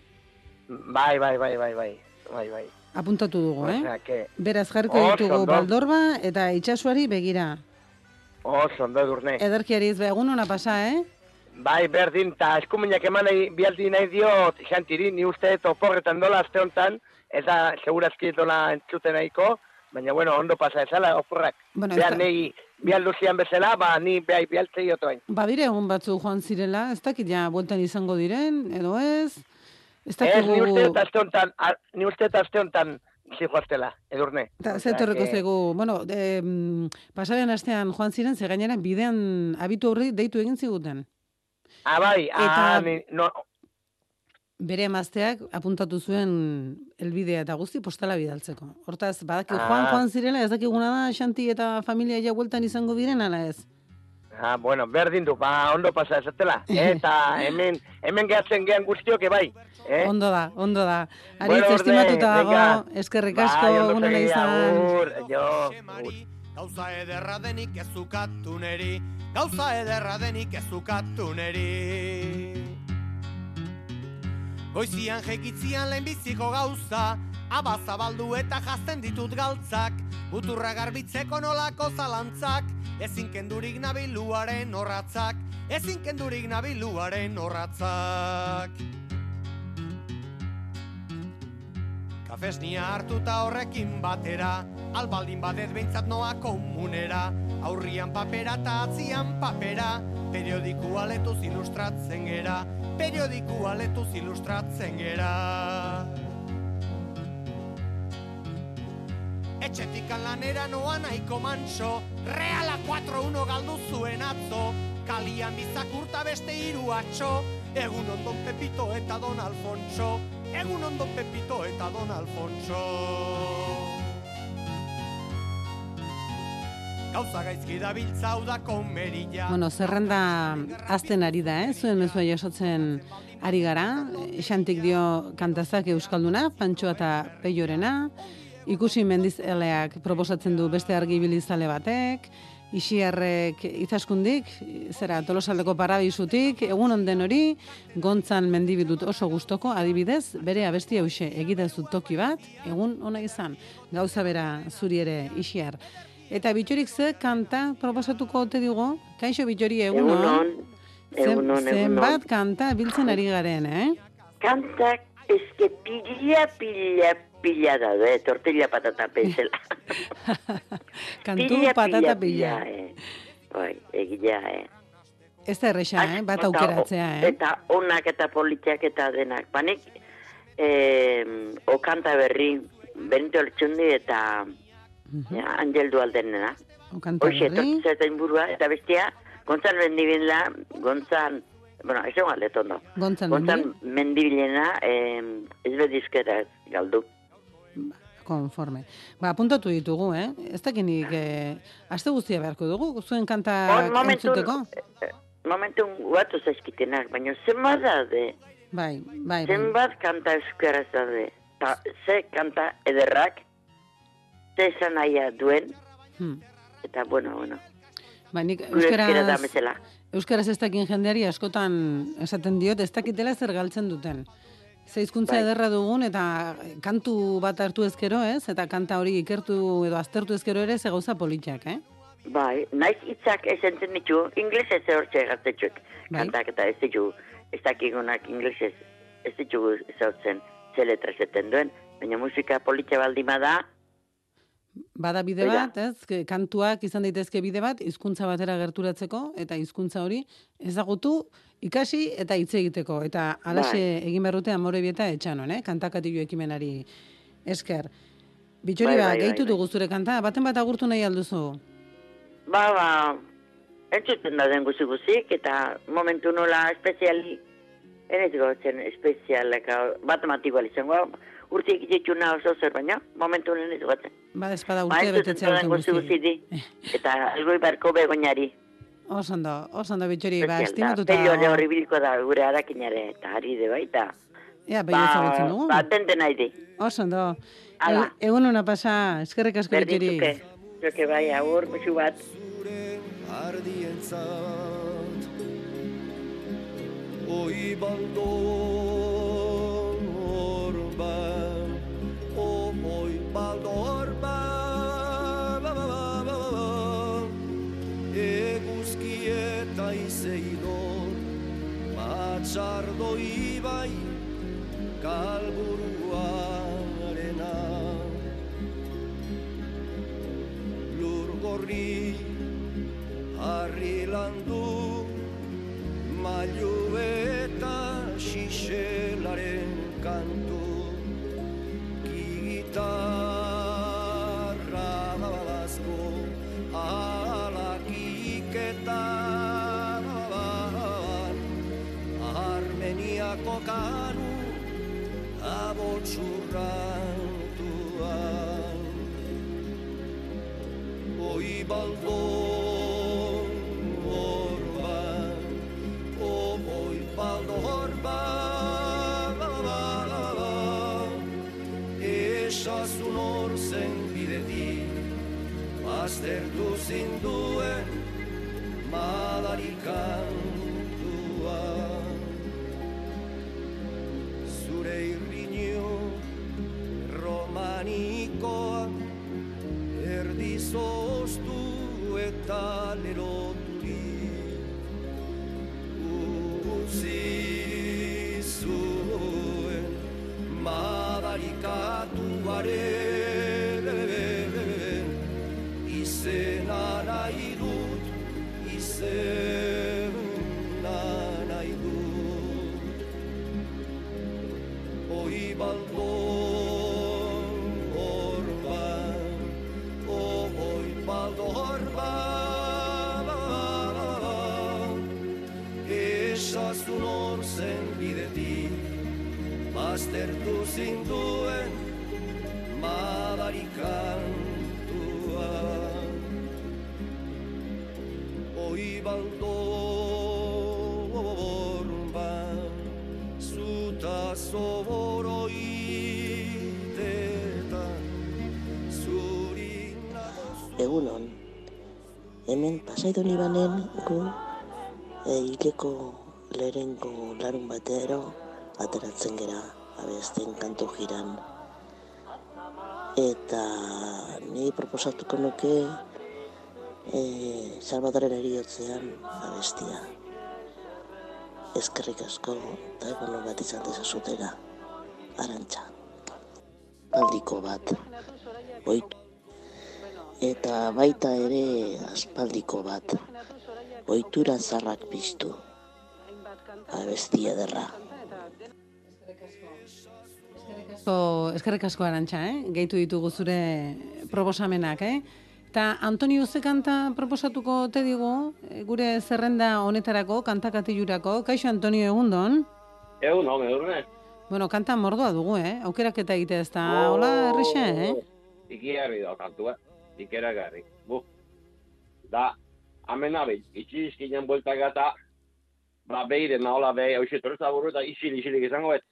S11: Bai, bai, bai, bai, bai, bai, bai.
S2: Apuntatu dugu, eh?
S11: Que
S2: Beraz jarriko ditugu baldorba eta itxasuari begira.
S11: oso ondo edurne.
S2: Ederkiariz, be, egun ona pasa, eh?
S11: Bai, berdin, eta eskuminak eman nahi, bialdi nahi dio, xantiri, ni uste toporretan dola aste honetan, eta segurazki dola entzuten nahiko, baina, bueno, ondo pasa ezala, oporrak.
S2: Bueno,
S11: Beha,
S2: ez da-
S11: nahi, bialdu zian bezala, ba, ni behai bialtzei otoain.
S2: Badire egun batzu joan zirela, ez dakit ja bueltan izango diren, edo ez? Ez
S11: Ez, ni uste
S2: dakigu...
S11: eta aste honetan, a- ni uste eta aste honetan zijoaztela, edurne.
S2: Eta
S11: Osea,
S2: ze torreko
S11: que-
S2: zaigu, bueno, de, pasaren astean joan ziren, ze gainera bidean abitu horri deitu egin ziguten.
S11: Ah, bai,
S2: Eta-
S11: ah, ni, no,
S2: Bere emazteak apuntatu zuen elbidea eta guzti postala bidaltzeko. Hortaz, badaki
S11: Ah.
S2: joan joan zirela, ez dakiguna da, Xanti eta familia ja bueltan izango diren, ala ez?
S11: Ah, bueno, berdin du, ba, ondo pasa esatela. Eta hemen, hemen gehatzen gehan guztioke bai. Eh?
S2: Ondo da, ondo da. Aritz,
S11: Bueno,
S2: estimatuta dago, eskerrik asko,
S11: Bai, ondo
S2: egun ona
S11: segi,
S2: izan.
S11: agur, jo.
S8: Gauza ederra denik ez ukatu neri, gauza ederra denik ez ukatu neri. Goizian jekitzian lehenbiziko gauza, abazabaldu eta jazten ditut galtzak, muturra garbitzeko nolako zalantzak, ezin kendurik nabiluaren horratzak, ezin kendurik nabiluaren horratzak. Kafesnia hartuta horrekin batera, albaldin badet behintzat noa komunera, aurrian papera eta atzian papera, periodiku aletuz ilustratzen gera, periodiku aletuz ilustratzen gera. Etxetik lanera noa nahiko manso, reala 4-1 galdu zuen atzo, kalian bizakurta beste hiru atxo, egun ondon Pepito eta Don Alfonso, egun ondon Pepito eta Don Alfonso. Gauza gaizki da biltzau da komerilla.
S2: Bueno, zerrenda azten ari da, eh? Zuen mezua jasotzen ari gara. Xantik dio kantazak euskalduna, Pantxoa eta Peiorena. Ikusi mendiz eleak proposatzen du beste argibilizale batek. Ixiarrek izaskundik, zera tolosaldeko parabisutik, egun onden hori, gontzan mendibidut oso gustoko, adibidez, bere abesti hause egitezu toki bat, egun ona izan, gauza bera zuri ere ixiar. Eta bitxorik ze kanta proposatuko ote digo? Kaixo bitxori egun on.
S12: egun egun on.
S2: Zenbat kanta biltzen ari garen, eh?
S12: Kantak eske pila, pila, pila daude, tortilla patata bezala.
S2: Kantu patata pila.
S12: eh. Bai, egia, eh.
S2: Ez da erresa, eh? Bat aukeratzea, eh?
S12: Eta onak eta politiak eta denak. Banik, eh, o kanta berri, Benito Eltsundi eta ja, Angel Dualdenena.
S2: O kanta
S12: Hoxe,
S2: berri.
S12: tortilla eta inburua, eta bestia, Gontzal Mendibila, Gontzal, bueno, ez egon aldeto ondo.
S2: Gontzal
S12: Gontzal
S2: Mendi,
S12: Mendibilena, eh, ez bedizkera galdu.
S2: Konforme. Ba, apuntatu ditugu, eh? Ez dakinik, eh, aste guztia beharko dugu, zuen kanta
S12: On, momentun,
S2: entzuteko?
S12: momentun guatu zaizkitenak, baina zenbat daude,
S2: Bai, bai, bai.
S12: zenbat kanta euskaraz daude, ta ze kanta ederrak, ze esan nahia duen,
S2: Hmm.
S12: eta bueno, bueno,
S2: Ba, nik
S12: da
S2: euskaraz,
S12: bezala.
S2: euskaraz ez dakin jendeari askotan esaten diot, ez dakitela zer galtzen duten. Ze hizkuntza
S12: Bai.
S2: ederra dugun eta kantu bat hartu ezkero, ez? Eta kanta hori ikertu edo aztertu ezkero ere ze gauza politiak, eh?
S12: Bai, naiz hitzak ez entzen ditu, inglesez hortxe egatetxuk,
S2: Bai.
S12: kantak eta ez ditu, ez dakigunak inglesez, ez ditugu ezautzen ze letra esaten duen, baina musika politia baldima da,
S2: Bada bide bat, ez? Kantuak izan daitezke bide bat, hizkuntza batera gerturatzeko eta hizkuntza hori ezagutu, ikasi eta hitz egiteko eta alaxe
S12: Bai.
S2: egin berrute amore bieta etxanon, eh? Kantakatilu ekimenari esker. Bitxori
S12: Bai,
S2: ba,
S12: bai, bai,
S2: gehitu
S12: bai.
S2: dugu zure kanta, baten bat agurtu nahi alduzu.
S12: Ba, ba, entzuten da den guzi guzik, eta momentu nola espeziali, enez gotzen espezialak, bat matikoa izango, urte egitxuna oso zer baina, momentu nola enez gotzen.
S2: Ba, espada
S12: Ba,
S2: urte
S12: entzuten
S2: betetzea
S12: da den
S2: duten
S12: guzi
S2: guzti.
S12: guzi di, eta algoi barko begoinari.
S2: Oso ondo, oso ondo bitxori, ba, estimatuta.
S12: pelio ere horri biliko da gure harakinare, eta ari de baita.
S2: Ea, behi ezagutzen dugu.
S12: ba, tente nahi di.
S2: Oso ondo.
S12: Hala.
S2: E- Egun ona pasa, eskerrik asko bitxori.
S12: Berdintzuke, joke bai, agur, musu bat.
S13: ardientzat Oi baldor Matxardo ibai Kalburuarena Lur gorri Harri landu Mailu eta xixelaren kantu. Gitarra otxurrantuan Oi baldon orban O oi baldon orban. Esazun hor zen bidetik Aztertu zinduen Madarikan Zure irri romanikoa erdi zoztu eta leroturik utzi zuen madarikatuaren izena nahi dut izena nahi dut oi baldo baztertu zinduen madarikantua oi baldo orban zuta zoboro itetan zuri
S14: Egunon, hemen pasaidon ibanen gu hileko lehenko larun batero ateratzen gera abesten kantu jiran. Eta ni proposatuko nuke e, Salvadoren eriotzean abestia. Eskerrik asko eta egunon bat izan dezazutera. Arantxa. Aldiko bat. Oitu eta baita ere aspaldiko bat. Oitura zarrak piztu. Abestia derra.
S2: Asko, eskerrik asko arantxa, eh? Gehitu ditugu zure proposamenak, eh? Eta Antonio ze kanta proposatuko te digu, eh, gure zerrenda honetarako, kantakatilurako. Kaixo Antonio egundon?
S15: Egun, home, egun,
S2: Bueno, kanta mordoa dugu, eh? Aukeraketa egite ez da, hola, errexe, eh?
S15: Ikiarri da kantua, ikeragarri. Bu. Da, hemen abe, itxi izkinen buelta gata, ba, beire, nahola behi, hau torreza buru eta isil, isilik izango bet.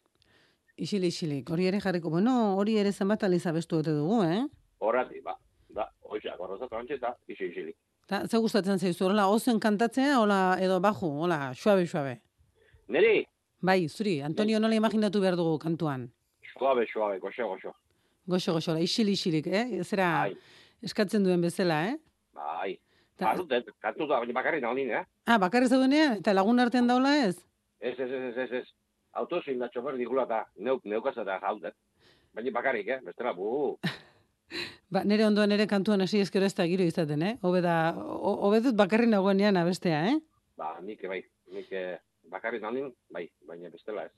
S2: Isilik, isilik, hori ere jarriko. Bueno, hori ere zenbat aliza bestu ote dugu, eh?
S15: Horrati, ba, da, hoxak, horreza trantxeta, isil, isilik.
S2: Ta, ze gustatzen zaizu, hola, ozen kantatzea, hola, edo baju, hola, suabe, suabe.
S15: Neri,
S2: Bai, zuri, Antonio nola imaginatu behar dugu kantuan.
S15: suabe, suabe, goxo, goxo.
S2: Goxo, goxo, hola, isil, isilik, eh? Zera, eskatzen duen bezala, eh?
S15: Bai,
S2: Ta-
S15: kantu da, bakarrik nahi eh?
S2: Ah, bakarri zeudenean, eta lagun artean daula ez?
S15: Ez, ez, ez, ez, ez, ez. Autozin da txofer digula eta neuk, neukaz eta jaudet. Baina bakarrik, eh? Bestela, bu.
S2: Ba, nire ondoan ere kantuan hasi ezkero ez da giro izaten, eh? Hobe da, ho- hobe dut bakarri nagoenean abestea, eh?
S15: Ba, nik bai, nik eh, bakarrik nahi bai, baina bestela ez.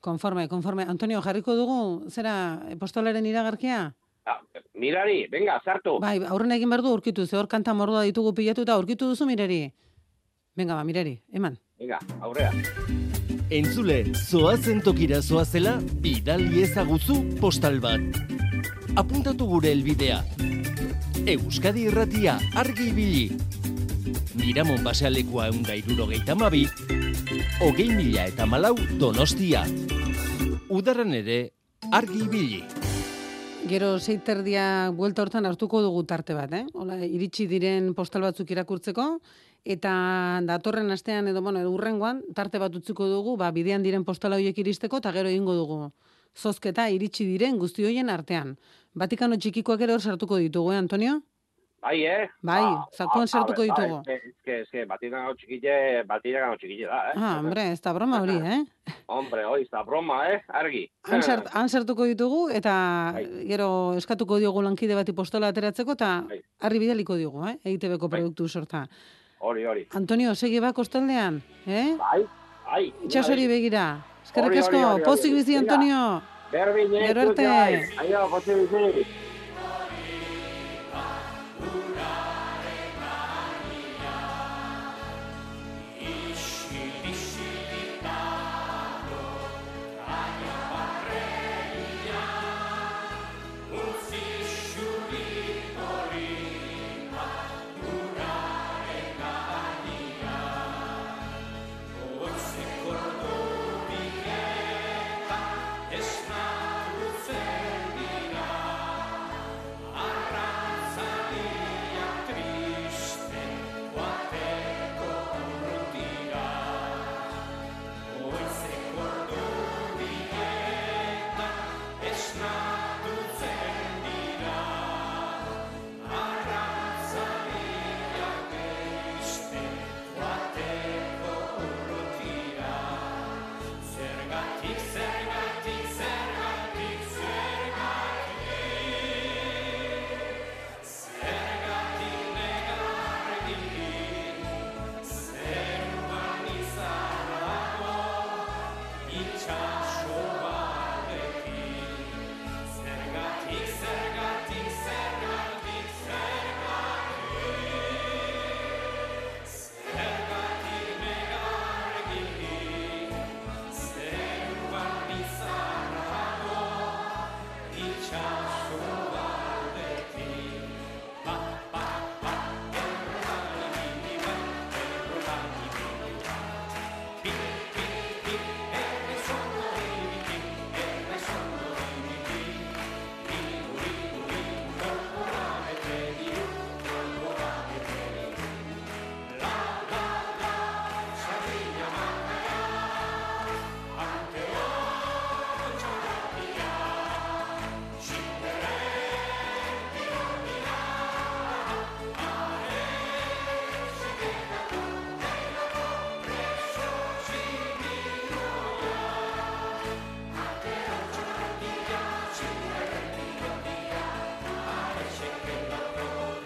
S2: Konforme, konforme. Antonio, jarriko dugu, zera, postolaren iragarkia?
S15: Ah, mirari, venga, sartu.
S2: Bai, aurrena egin behar du aurkitu, ze hor kanta mordoa ditugu pilatu eta aurkitu duzu mireri. Venga, ba, mireri, eman.
S15: Venga, aurrea.
S16: Entzule, zoazen tokira zoazela, bidali ezaguzu postal bat. Apuntatu gure helbidea. Euskadi irratia argi ibili. Miramon basealekua eunda irurogeita mabi, hogei mila eta malau donostia. Udaran ere argi ibili.
S2: Gero seiterdia buelta hortan hartuko dugu tarte bat, eh? Hola, iritsi diren postal batzuk irakurtzeko, eta datorren astean edo, bueno, urrengoan, tarte bat utziko dugu, ba, bidean diren postala horiek iristeko, eta gero egingo dugu zozketa iritsi diren guzti horien artean. Vatikano txikikoak ere hor sartuko ditugu, eh, Antonio?
S15: Bai, eh?
S2: Bai, zakuan sartuko ditugu.
S15: Bai, eske, batina gau txikille, batina gau txikille da, eh?
S2: Ah, hombre, ez da broma hori, eh?
S15: Hombre, hoi, ez da broma, eh? Argi.
S2: Han, sart, han sartuko ditugu, eta gero eskatuko diogu lankide bati postola ateratzeko, eta harri bidaliko diogu, eh? EITB-ko produktu sorta.
S15: Hori, hori.
S2: Antonio, segi ba kostaldean, eh?
S15: Bai, bai.
S2: Itxasori begira. Eskerrik asko, pozik bizi. Antonio.
S15: Berdin, eh?
S2: Gero arte.
S15: Aio, pozik bizi.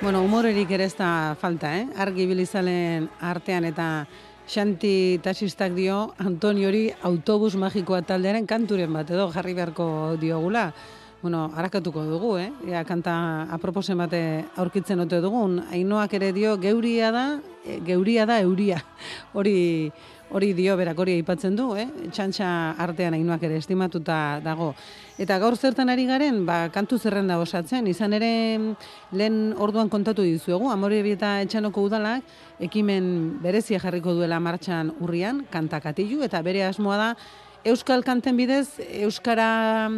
S2: Bueno, humorerik ere ez da falta, eh? Argi bilizalen artean eta Xanti taxistak dio Antoniori autobus magikoa taldearen kanturen bat edo jarri beharko diogula. Bueno, harakatuko dugu, eh? Ea kanta aproposen bate aurkitzen ote dugun. Ainoak ere dio geuria da, e, geuria da euria. Hori hori dio berak hori aipatzen du, eh? Txantxa artean ainoak ere estimatuta dago. Eta gaur zertan ari garen, ba, kantu zerrenda osatzen, izan ere lehen orduan kontatu dizuegu, Amore eta Etxanoko udalak, ekimen berezia jarriko duela martxan urrian, kantakatilu, eta bere asmoa da, Euskal kanten bidez, Euskara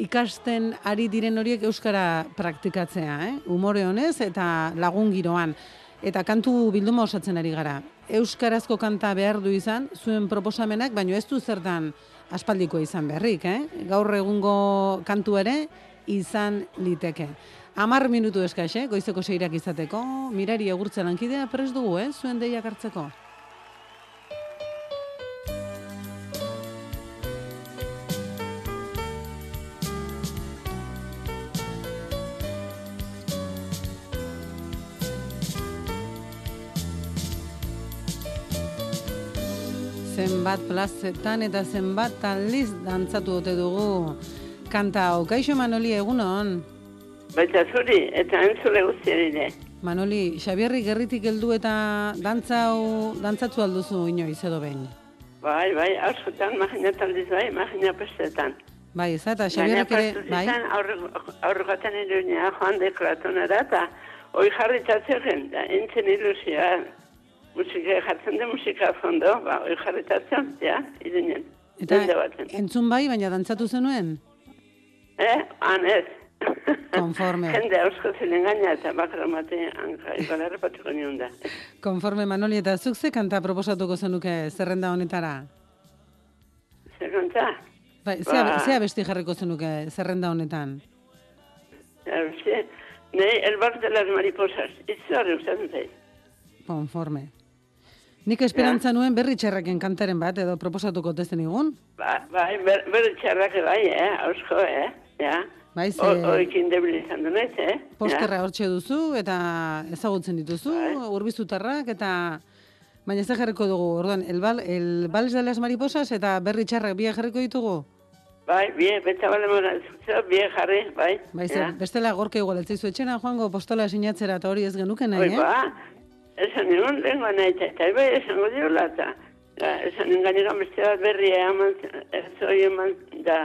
S2: ikasten ari diren horiek Euskara praktikatzea, eh? umore honez eta lagun giroan. Eta kantu bilduma osatzen ari gara. Euskarazko kanta behar du izan, zuen proposamenak, baino ez du zertan aspaldiko izan berrik, eh? Gaur egungo kantu ere izan liteke. Amar minutu eskax, eh? goizeko seirak izateko, mirari egurtzen lankidea prest dugu, eh? zuen deiak hartzeko. Zenbat plazetan eta zenbat aldiz dantzatu dute dugu kanta hau. Kaixo Manoli egunon?
S17: Baita zuri, eta entzule guztiari ere.
S2: Manoli, Xabierri gerritik heldu eta dantza hau dantzatu alduzu inoiz edo behin.
S17: Bai, bai, askotan, magina taldiz bai, magina pestetan.
S2: Bai, ez eta Xabierrik ere, bai?
S17: Aurrugaten iruña, joan deklatonera, eta hoi jarritatzen, da, entzen ilusioa, musika jartzen de musika fondo, ba, hoi jarritatzen, ja, iruñen.
S2: Eta entzun bai, baina dantzatu zenuen?
S17: Eh, han ez.
S2: Konforme.
S17: Jende hausko ziren gaina eta bakra mate anka, igual errepatuko nion da.
S2: Konforme, Manoli, eta zuk ze kanta proposatuko zenuke zerrenda honetara?
S17: Zer kanta?
S2: Bai, zea,
S17: Ba.
S2: zea besti jarriko zenuke zerrenda honetan?
S17: Sí, nei, el bar de las mariposas. Itzarri usatzen zait.
S2: Konforme. Nik esperantza nuen berri txerraken kantaren bat, edo proposatuko tezen igun?
S17: Ba, bai, ber, ber txarrak bai, eh, hausko, eh, ja.
S2: Bai, ze-
S17: O- Oikin debil izan du naiz, eh?
S2: Posterra hortxe duzu, eta ezagutzen dituzu, urbizutarrak, eta... Baina ez jarriko dugu, orduan, el, bal, de las Mariposas eta berri txarrak biak jarriko ditugu?
S17: Bai, bie, beta bale bie jarri, bai.
S2: Bai, zer, bestela gorka igual, ez zaizu etxena joango postola sinatzera eta hori ez genuke
S17: Oi,
S2: nahi, eh?
S17: ba, esan nion lengua nahi, eta bai, esango diola, eta esan gainera beste bat berri eman, ez hori eman, da,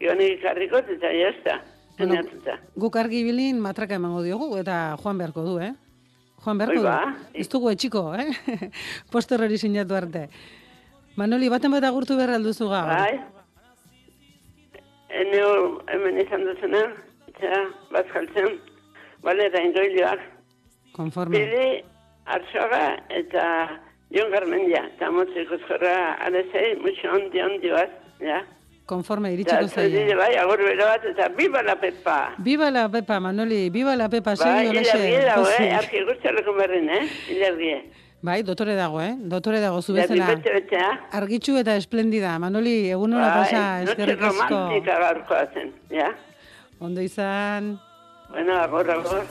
S17: joanik ikarriko, eta jazta,
S2: Bueno. Guk argi bilin matraka emango diogu eta joan beharko du, eh? Joan beharko
S17: Hoi
S2: du.
S17: ba.
S2: Ez dugu etxiko, eh? Poster hori sinatu arte. Manoli, baten bat agurtu behar alduzu gaur.
S17: Bai. Eneo hemen izan duzena, eta bazkaltzen, bale, da indoiloak.
S2: Konforme.
S17: Bili, Arzoga eta Jon Garmendia, eta motziko zora alezei, mutxo ondi ondi bat, ja.
S2: Konforme,
S17: Eta
S2: iritsiko zaie.
S17: zure bai, agur bero bat, eta biba la pepa.
S2: Viva la Pepa, Manoli, viva la Pepa,
S17: Bai,
S2: segi
S17: ilargi
S2: honexe.
S17: dago, eh, arki guztialeko berrin, eh, ilargi.
S2: Bai, dotore dago, eh? Dotore dago, zu bezala. Argitxu eta esplendida. Manoli, egun hona
S17: Bai,
S2: pasa, eskerrik asko.
S17: romantika gaurkoa zen, ja.
S2: Ondo izan.
S17: Bueno, agor, agor.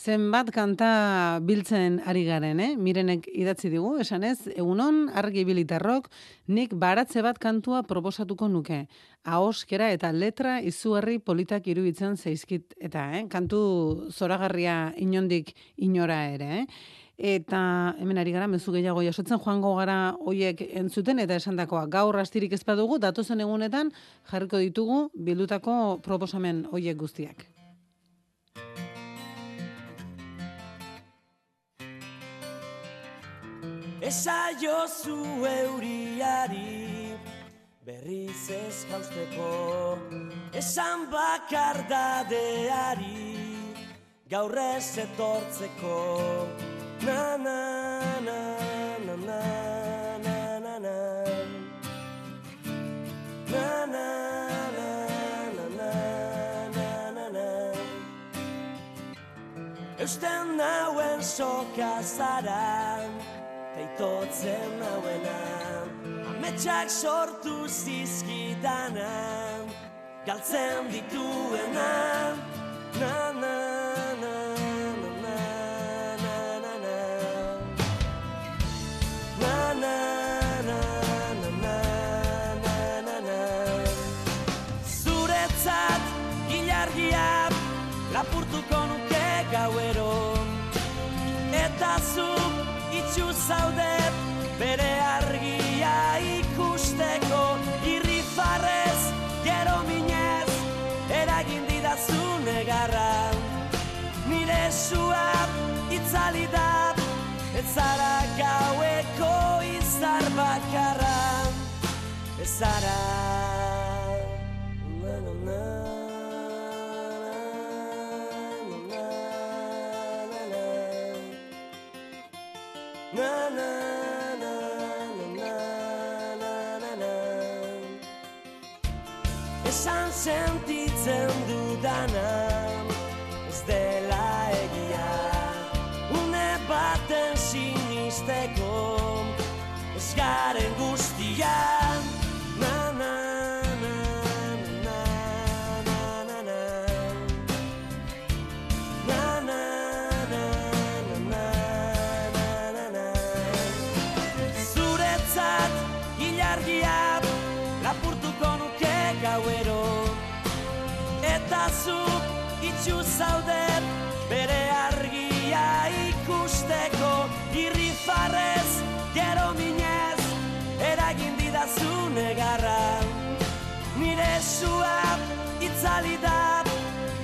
S2: Zenbat kanta biltzen ari garen, eh? Mirenek idatzi digu, esanez, egunon argi bilitarrok, nik baratze bat kantua proposatuko nuke. Ahoskera eta letra izugarri politak iruditzen zaizkit eta, eh? Kantu zoragarria inondik inora ere, eh? Eta hemen ari gara, mezu gehiago jasotzen, joango gara hoiek entzuten eta esandakoa gaur astirik ez badugu, datozen egunetan jarriko ditugu bildutako proposamen hoiek guztiak.
S18: Esaiozu euriari berriz ez jausteko Esan bakardadeari gaur ez etortzeko Na na na na na na na na Na na Eusten nauen soka zara Teitotzen nauena Ametsak sortu zizkidana Galtzen dituena Na na na na zara gaueko izar bakarra Ez itzali da,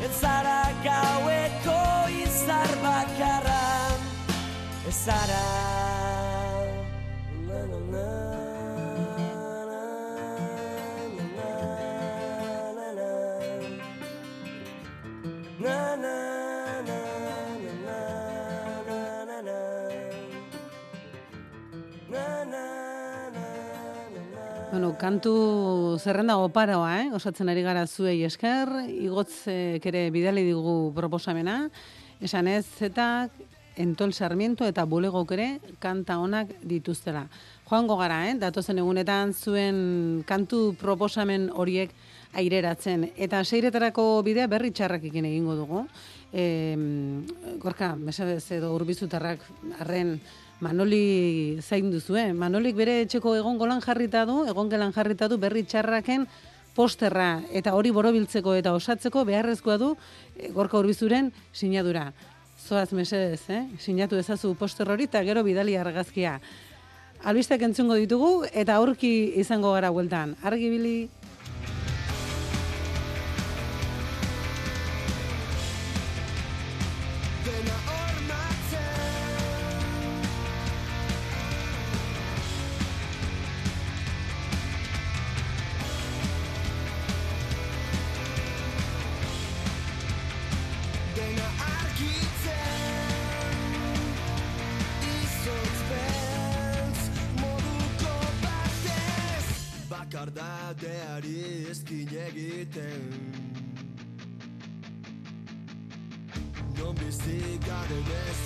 S18: ez zara gaueko izar bakarra Ez zara
S2: kantu zerrenda oparoa, eh? osatzen ari gara zuei esker, igotzek ere bidali digu proposamena, esan ez zetak, entol sarmiento eta bulegok ere kanta onak dituztela. Joango gara, eh? datozen egunetan zuen kantu proposamen horiek aireratzen. Eta seiretarako bidea berri txarrakekin egingo dugu. E, gorka, mesabez edo urbizutarrak arren Manoli zain duzu, eh? Manolik bere etxeko egongolan jarrita du, egongelan jarrita du berri txarraken posterra eta hori borobiltzeko eta osatzeko beharrezkoa du eh, gorka urbizuren sinadura. Zoaz mesedez, eh? Sinatu ezazu poster hori eta gero bidali argazkia. Albistek entzungo ditugu eta aurki izango gara bueltan. Argibili
S13: written. Don't be sick, got a.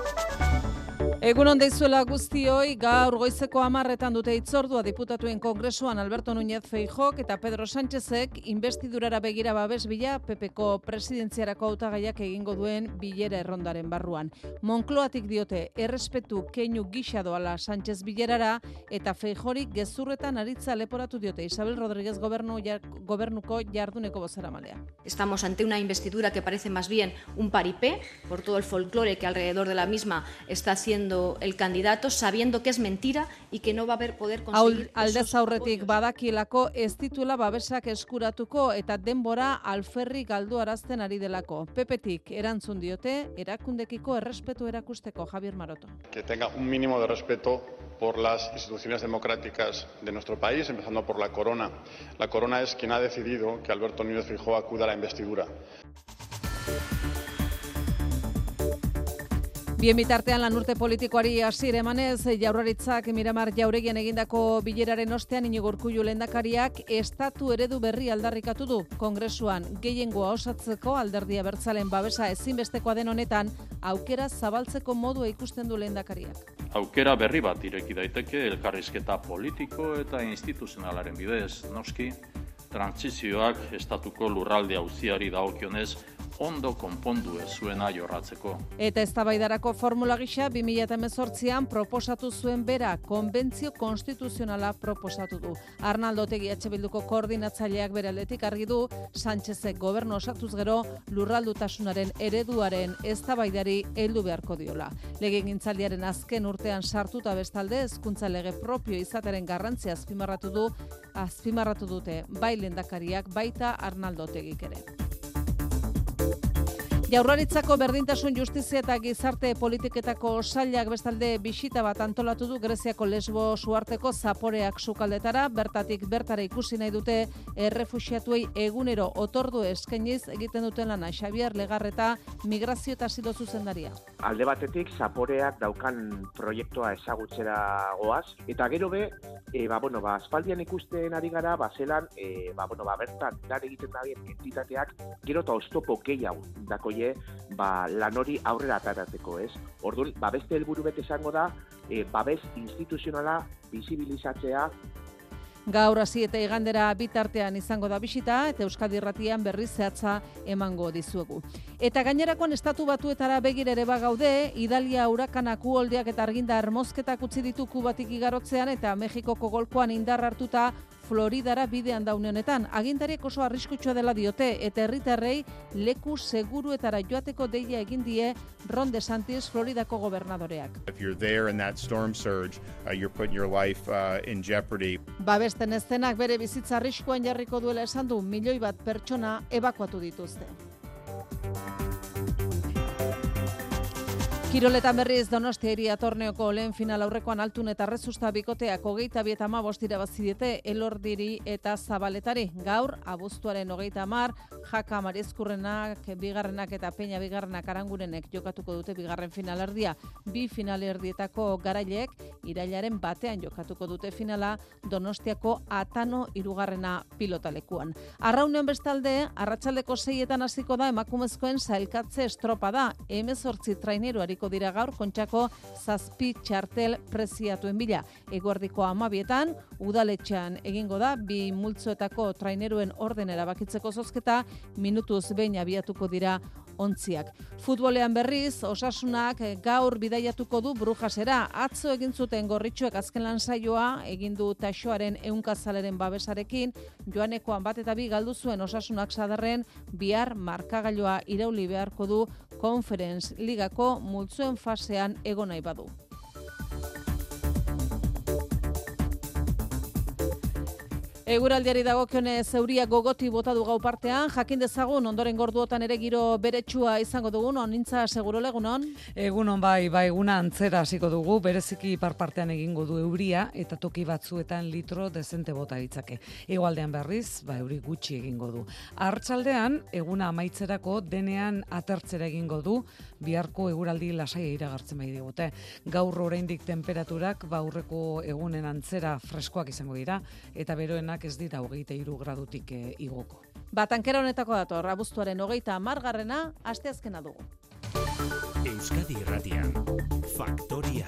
S19: Egun ondeizuela guztioi, gaur goizeko amarretan dute itzordua diputatuen kongresuan Alberto Núñez Feijok eta Pedro Sánchezek investidurara begira babes bila PPko presidentziarako hautagaiak egingo duen bilera errondaren barruan. Monkloatik diote errespetu keinu gisa doala Sánchez bilerara eta Feijorik gezurretan aritza leporatu diote Isabel Rodríguez gobernu, jar, gobernuko jarduneko bozera malea.
S20: Estamos ante una investidura que parece más bien un paripé por todo el folclore que alrededor de la misma está haciendo el candidato sabiendo que es mentira y que no va a haber poder conseguir
S19: Aul, aldez aurretik badakilako ez dituela babesak eskuratuko eta denbora alferri galdu arazten ari delako. Pepetik erantzun diote erakundekiko errespetu erakusteko Javier Maroto.
S21: que tenga un mínimo de respeto por las instituciones democráticas de nuestro país, empezando por la Corona. La Corona es quien ha decidido que Alberto Núñez Feijóo acuda a la investidura.
S19: Bien bitartean lan urte politikoari hasier emanez, jaurlaritzak Miramar Jauregian egindako bileraren ostean Inigo Urkullu lehendakariak estatu eredu berri aldarrikatu du. Kongresuan gehiengoa osatzeko alderdia bertzalen babesa ezinbestekoa den honetan aukera zabaltzeko modua ikusten du lehendakariak.
S22: Aukera berri bat ireki daiteke elkarrizketa politiko eta instituzionalaren bidez, noski, trantzizioak estatuko lurralde auziari dagokionez ondo konpondu ez zuena jorratzeko.
S19: Eta eztabaidarako formula gisa 2018an proposatu zuen bera konbentzio konstituzionala proposatu du. Arnaldo Otegi Bilduko koordinatzaileak bere aldetik argi du Sánchezek gobernu osatuz gero lurraldutasunaren ereduaren eztabaidari heldu beharko diola. Legegintzaldiaren azken urtean sartuta bestalde hezkuntza lege propio izateren garrantzia azpimarratu du azpimarratu dute bai lehendakariak baita Arnaldo Otegik ere. Jaurlaritzako berdintasun justizia eta gizarte politiketako sailak bestalde bisita bat antolatu du Greziako Lesbo suarteko zaporeak sukaldetara, bertatik bertara ikusi nahi dute errefuxiatuei egunero otordu eskainiz egiten duten lana. Xavier Legarreta migrazio eta asilo zuzendaria.
S23: alde batetik zaporeak daukan proiektua ezagutzera goaz, eta gero be, e, ba, bueno, ba, aspaldian ikusten ari gara, ba, zelan, e, ba, bueno, ba, bertan lan egiten dabien entitateak, gero eta oztopo gehiago dakoie, ba, lan hori aurrera atarateko, ez? Orduan, ba, beste helburu bete esango da, e, babes instituzionala bizibilizatzea,
S19: Gaur hasi eta igandera bitartean izango da bisita eta Euskadi Irratian berriz zehatza emango dizuegu. Eta gainerakoan estatu batuetara begira ere bagaude, Idalia urakanak uholdeak eta argindar mozketak utzi ditu kubatik igarotzean eta Mexikoko golkoan indar hartuta Floridara bidean daune honetan. Agintariek oso arriskutsua dela diote eta herritarrei leku seguruetara joateko deia egin die Ron DeSantis Floridako gobernadoreak.
S24: Surge, uh, uh.
S19: Babesten eztenak bere bizitza arriskuan jarriko duela esan du milioi bat pertsona ebakuatu dituzte. Kiroletan berriz Donostia iria torneoko lehen final aurrekoan altun eta rezusta bikoteak hogeita bieta ma bostira bazidiete elordiri eta zabaletari. Gaur, abuztuaren hogeita mar, jaka marizkurrenak, bigarrenak eta peña bigarrenak arangurenek jokatuko dute bigarren final erdia. Bi final erdietako garailek, irailaren batean jokatuko dute finala Donostiako atano irugarrena pilotalekuan. Arraunean bestalde, arratsaldeko seietan hasiko da emakumezkoen zailkatze estropa da. Hemezortzi traineru hariko dira gaur kontxako zazpi txartel preziatuen bila. Eguerdiko amabietan, udaletxean egingo da, bi multzoetako traineruen orden erabakitzeko zozketa, minutuz behin abiatuko dira ontziak. Futbolean berriz, osasunak gaur bidaiatuko du brujasera. Atzo egin zuten gorritxuek azken lan saioa, egin du taxoaren eunkazaleren babesarekin, joanekoan bat eta bi galdu zuen osasunak sadarren, bihar markagailoa irauli beharko du Conference Ligako multzuen fasean egon nahi badu. Eguraldiari dagokionez euria gogoti bota du gau partean, jakin dezagun ondoren gorduotan ere giro beretsua izango dugun, onintza seguro legunon?
S25: Egunon bai, bai, eguna antzera hasiko dugu, bereziki par partean egingo du euria eta toki batzuetan litro dezente bota ditzake. Egoaldean berriz, ba, euri gutxi egingo du. Artsaldean eguna amaitzerako denean atertzera egingo du, biharko eguraldi lasaia iragartzen bai digute. Gaur oraindik temperaturak ba aurreko egunen antzera freskoak izango dira eta beroenak maksimak ez dira hogeita iru gradutik e, igoko.
S19: Ba, tankera honetako dator, abuztuaren hogeita amargarrena, asteazkena dugu.
S26: Euskadi Irratian, Faktoria.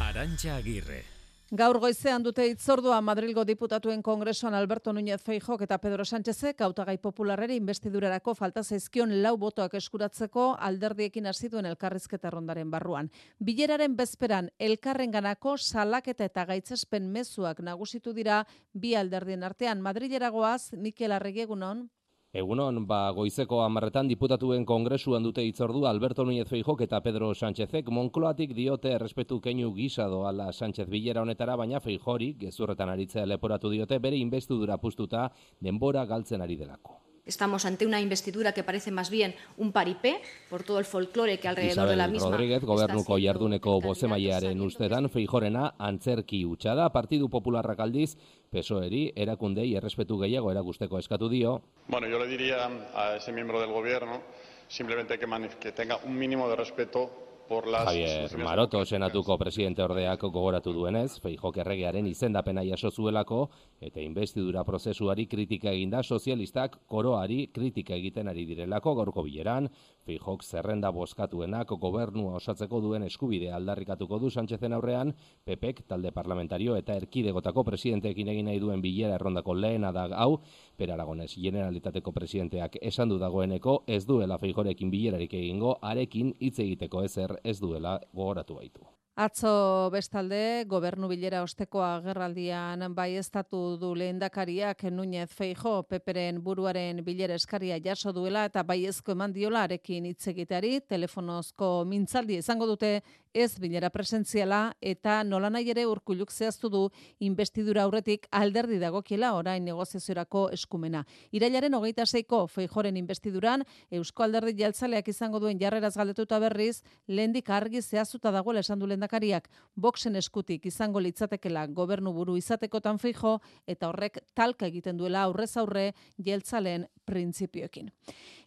S26: Arantxa Agirre.
S19: Gaur goizean dute itzordua Madrilgo diputatuen kongresoan Alberto Núñez Feijok eta Pedro Sánchezek hautagai popularreri investidurarako falta zaizkion lau botoak eskuratzeko alderdiekin hasi duen elkarrizketa rondaren barruan. Bileraren bezperan elkarrenganako salaketa eta gaitzespen mezuak nagusitu dira bi alderdien artean Madrileragoaz Mikel Arregi egunon.
S27: Egunon, ba, goizeko amarretan diputatuen kongresuan dute itzordu Alberto Núñez Feijok eta Pedro Sánchezek Monkloatik diote errespetu keinu gisa doala Sánchez bilera honetara, baina Feijori, gezurretan aritzea leporatu diote, bere investidura pustuta denbora galtzen ari delako.
S20: Estamos ante una investidura que parece más bien un paripé por todo el folclore que alrededor
S27: Isabel
S20: de la misma.
S27: Rodríguez, gobernuko jarduneko bozemailearen ustetan, Feijorena antzerki utxa da, Partidu Popularrak aldiz, PSOEri erakundei errespetu gehiago erakusteko eskatu dio,
S21: Bueno, yo le diría a ese miembro del gobierno simplemente que, que tenga un mínimo de respeto
S27: Javier Maroto senatuko presidente ordeak gogoratu duenez, Feijok erregearen izendapena jaso zuelako eta investidura prozesuari kritika eginda sozialistak koroari kritika egiten ari direlako gaurko bileran, Feijok zerrenda bozkatuenak gobernua osatzeko duen eskubidea aldarrikatuko du Sánchezen aurrean, PPek talde parlamentario eta erkidegotako presidenteekin egin nahi duen bilera errondako lehena da hau, Per Aragones generalitateko presidenteak esan du dagoeneko ez duela Feijorekin bilerarik egingo, arekin hitz egiteko ezer ez duela gogoratu baitu.
S19: Atzo bestalde, gobernu bilera osteko agerraldian bai estatu du lehendakariak Núñez Feijo peperen buruaren bilera eskaria jaso duela eta bai ezko eman diola arekin hitz egiteari telefonozko mintzaldi izango dute ez bilera presentziala eta nolanahi ere urkuluk zehaztu du investidura aurretik alderdi dagokiela orain negoziaziorako eskumena. Irailaren hogeita seiko Feijoren investiduran Eusko Alderdi Jeltzaleak izango duen jarreraz galdetuta berriz, lehendik argi zehaztuta dagoela esan du lehendakariak boxen eskutik izango litzatekela gobernu buru izatekotan Feijo eta horrek talka egiten duela aurrez aurre jeltzaleen printzipioekin.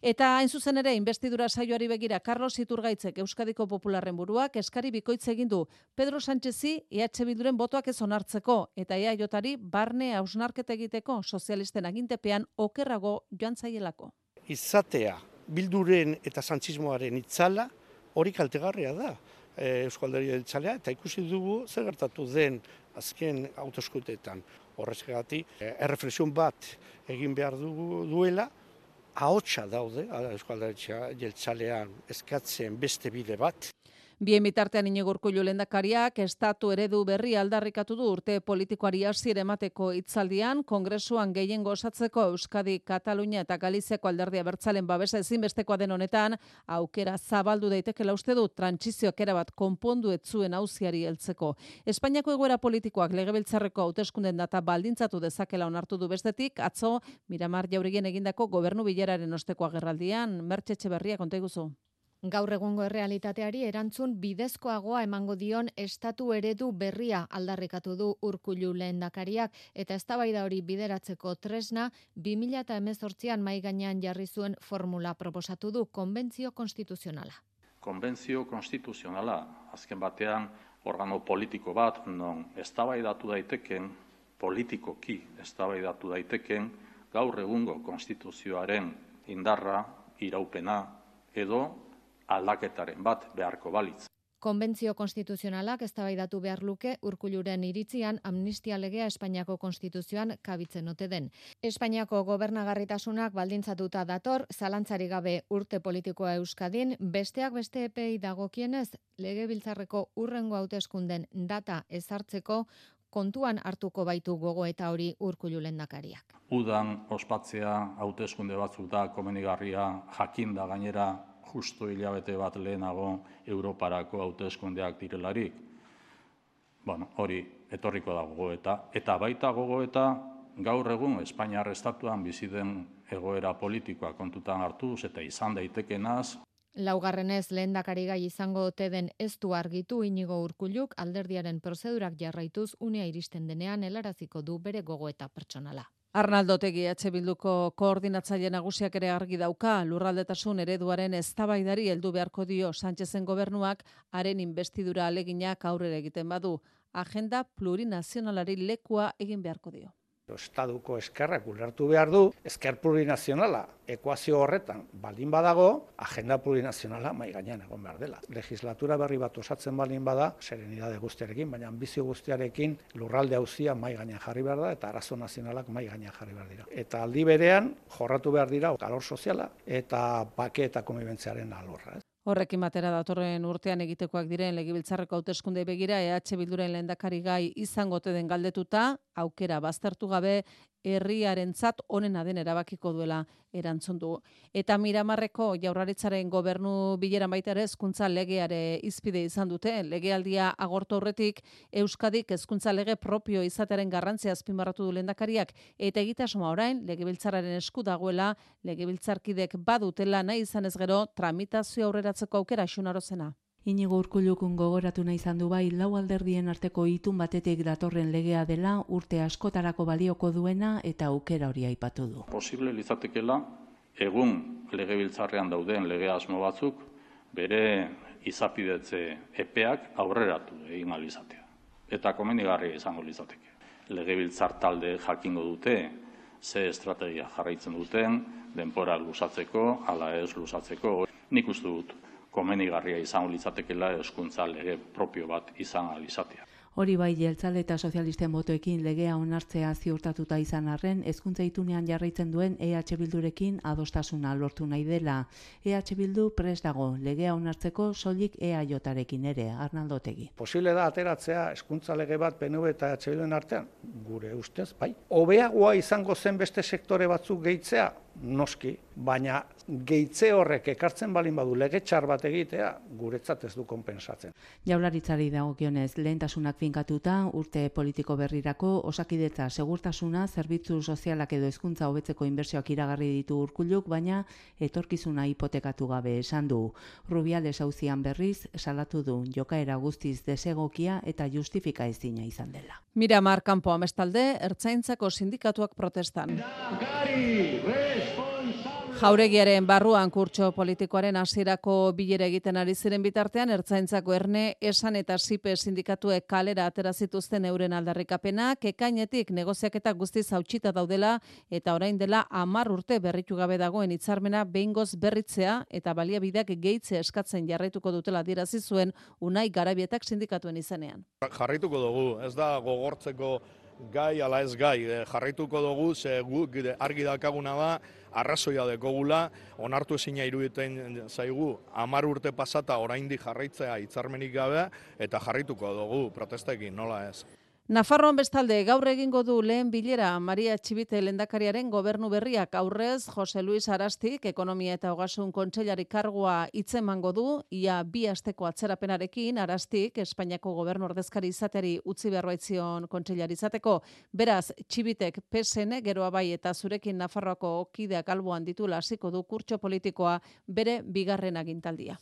S19: Eta hain zuzen ere investidura saioari begira Carlos Iturgaitzek Euskadiko Popularren buruak eskari bikoitz egin du Pedro Sánchezi EH Bilduren botoak ez onartzeko eta EAJari barne hausnarketa egiteko sozialisten agintepean okerrago joan zaielako.
S28: izatea bilduren eta santzismoaren itzala hori kaltegarria da e, Eusko Alderdi Jeltzalea eta ikusi dugu zer gertatu den azken autoskutetan. Horrezgatik e, erreflexion bat egin behar dugu duela ahotsa daude Eusko Alderdi Jeltzalean eskatzen beste bide bat.
S19: Bien bitartean Inigo Urkullu lehendakariak estatu eredu berri aldarrikatu du urte politikoari hasiera emateko hitzaldian kongresuan gehiengo osatzeko Euskadi, Katalunia eta Galiziako alderdia bertzalen babesa ezinbestekoa den honetan aukera zabaldu daitekela uste du trantsizioak erabat konpondu ez zuen auziari heltzeko. Espainiako egoera politikoak legebiltzarreko hauteskunden data baldintzatu dezakela onartu du bestetik atzo Miramar Jauregien egindako gobernu bileraren osteko agerraldian Mertxe berria konta iguzu.
S29: Gaur egungo errealitateari erantzun bidezkoagoa emango dion estatu eredu berria aldarrikatu du Urkullu lehendakariak eta eztabaida hori bideratzeko tresna 2018an mai gainean jarri zuen formula proposatu du konbentzio konstituzionala.
S22: Konbentzio konstituzionala, azken batean, organo politiko bat, non eztabaidatu daiteken, politikoki eztabaidatu daiteken, gaur egungo konstituzioaren indarra, iraupena, edo aldaketaren bat beharko balitz.
S29: Konbentzio konstituzionalak eztabaidatu behar luke Urkulluren iritzian amnistia legea Espainiako konstituzioan kabitzen ote den. Espainiako gobernagarritasunak baldintzatuta dator, zalantzari gabe urte politikoa Euskadin, besteak beste epei dagokienez, legebiltzarreko urrengo hauteskunden data ezartzeko kontuan hartuko baitu gogo eta hori Urkullu lehendakariak.
S22: Udan ospatzea hauteskunde batzuk da komenigarria jakinda gainera justu hilabete bat lehenago Europarako hauteskundeak direlarik. Bueno, hori etorriko da gogoeta. Eta baita gogoeta gaur egun Espainiar estatuan bizi den egoera politikoa kontutan hartuz eta izan daitekenaz
S29: Laugarrenez lehendakari gai izango ote den ez du argitu inigo urkulluk alderdiaren prozedurak jarraituz unea iristen denean helaraziko du bere gogoeta pertsonala.
S19: Arnaldo Tegi EH Bilduko koordinatzaile nagusiak ere argi dauka lurraldetasun ereduaren eztabaidari heldu beharko dio Sánchezen gobernuak haren investidura aleginak aurrera egiten badu. agenda plurinazionalari lekua egin beharko dio.
S28: Estaduko eskerrak ulertu behar du, esker plurinazionala ekuazio horretan baldin badago, agenda plurinazionala mai gainean egon behar dela. Legislatura berri bat osatzen baldin bada, serenidade guztiarekin, baina ambizio guztiarekin lurralde hauzia mai gainean jarri behar da, eta arazo nazionalak mai gainean jarri behar dira. Eta aldi berean, jorratu behar dira, alor soziala eta bake eta konbibentziaren alorra.
S19: Horrekin batera datorren urtean egitekoak diren legibiltzarreko hauteskunde begira EH Bilduren lehendakari gai izango den galdetuta, aukera baztertu gabe herriarentzat onena den erabakiko duela erantzun du. Eta Miramarreko Jaurlaritzaren gobernu bileran baita ere hezkuntza legeare izpide izan dute. Legealdia agortu aurretik Euskadik hezkuntza lege propio izatearen garrantzia azpimarratu du lehendakariak eta egitasmoa orain legebiltzarraren esku dagoela legebiltzarkidek badutela nahi izan ez gero tramitazio aurreratzeko aukera xunarozena.
S30: Inigo urkulukun gogoratu nahi izan du bai lau alderdien arteko itun batetik datorren legea dela urte askotarako balioko duena eta aukera hori aipatu du.
S22: Posible lizatekela egun legebiltzarrean dauden lege asmo batzuk bere izapidetze epeak aurreratu egin alizatea. Eta komenigarria izango lizateke. Legebiltzar talde jakingo dute ze estrategia jarraitzen duten, denpora lusatzeko, ala ez lusatzeko. Nik uste dut, komenigarria izango litzatekeela eskuntza lege propio bat izan alizatea.
S30: Hori bai jeltzale eta sozialisten botoekin legea onartzea ziurtatuta izan arren, hezkuntza itunean jarraitzen duen EH Bildurekin adostasuna lortu nahi dela. EH Bildu pres dago legea onartzeko soilik EAJarekin ere, Arnaldotegi.
S28: Posible da ateratzea hezkuntza lege bat PNV eta EH Bilduen artean? Gure ustez, bai. Hobeagoa izango zen beste sektore batzuk gehitzea? Noski, baina gehitze horrek ekartzen balin badu lege txar bat egitea, guretzat ez du konpensatzen.
S30: Jaularitzari dagokionez lehentasunak finkatuta urte politiko berrirako osakidetza segurtasuna, zerbitzu sozialak edo hezkuntza hobetzeko inbertsioak iragarri ditu urkuluk, baina etorkizuna hipotekatu gabe esan du. Rubiales auzian berriz salatu du jokaera guztiz desegokia eta justifika ezina izan dela.
S19: Mira Mar Campo Amestalde, Ertzaintzako sindikatuak protestan. Jauregiaren barruan kurtso politikoaren hasierako bilera egiten ari ziren bitartean ertzaintzako erne esan eta sipe sindikatuek kalera atera zituzten euren aldarrikapenak ekainetik negoziaketa guztiz hautsita daudela eta orain dela hamar urte berritu gabe dagoen hitzarmena behingoz berritzea eta baliabideak gehitze eskatzen jarraituko dutela dirazi zuen Unai Garabietak sindikatuen izenean.
S31: Jarraituko dugu, ez da gogortzeko gai ala ez gai e, jarraituko dugu ze guk argi dakaguna da arrazoia dekogula onartu ezina iruditen zaigu hamar urte pasata oraindik jarraitzea hitzarmenik gabe eta jarraituko dugu protestekin nola ez
S19: Nafarroan bestalde gaur egingo du lehen bilera Maria Txibite lendakariaren gobernu berriak. Aurrez Jose Luis Arastik ekonomia eta hogasun kontseilari kargua itzemango du. Ia bi asteko atzerapenarekin Arastik Espainiako gobernu ordezkari izateri utzi beharroitzion kontseilari izateko. Beraz Txibitek PSN geroa bai eta zurekin Nafarroako kideak alboan ditu hasiko du kurtso politikoa bere bigarren agintaldia.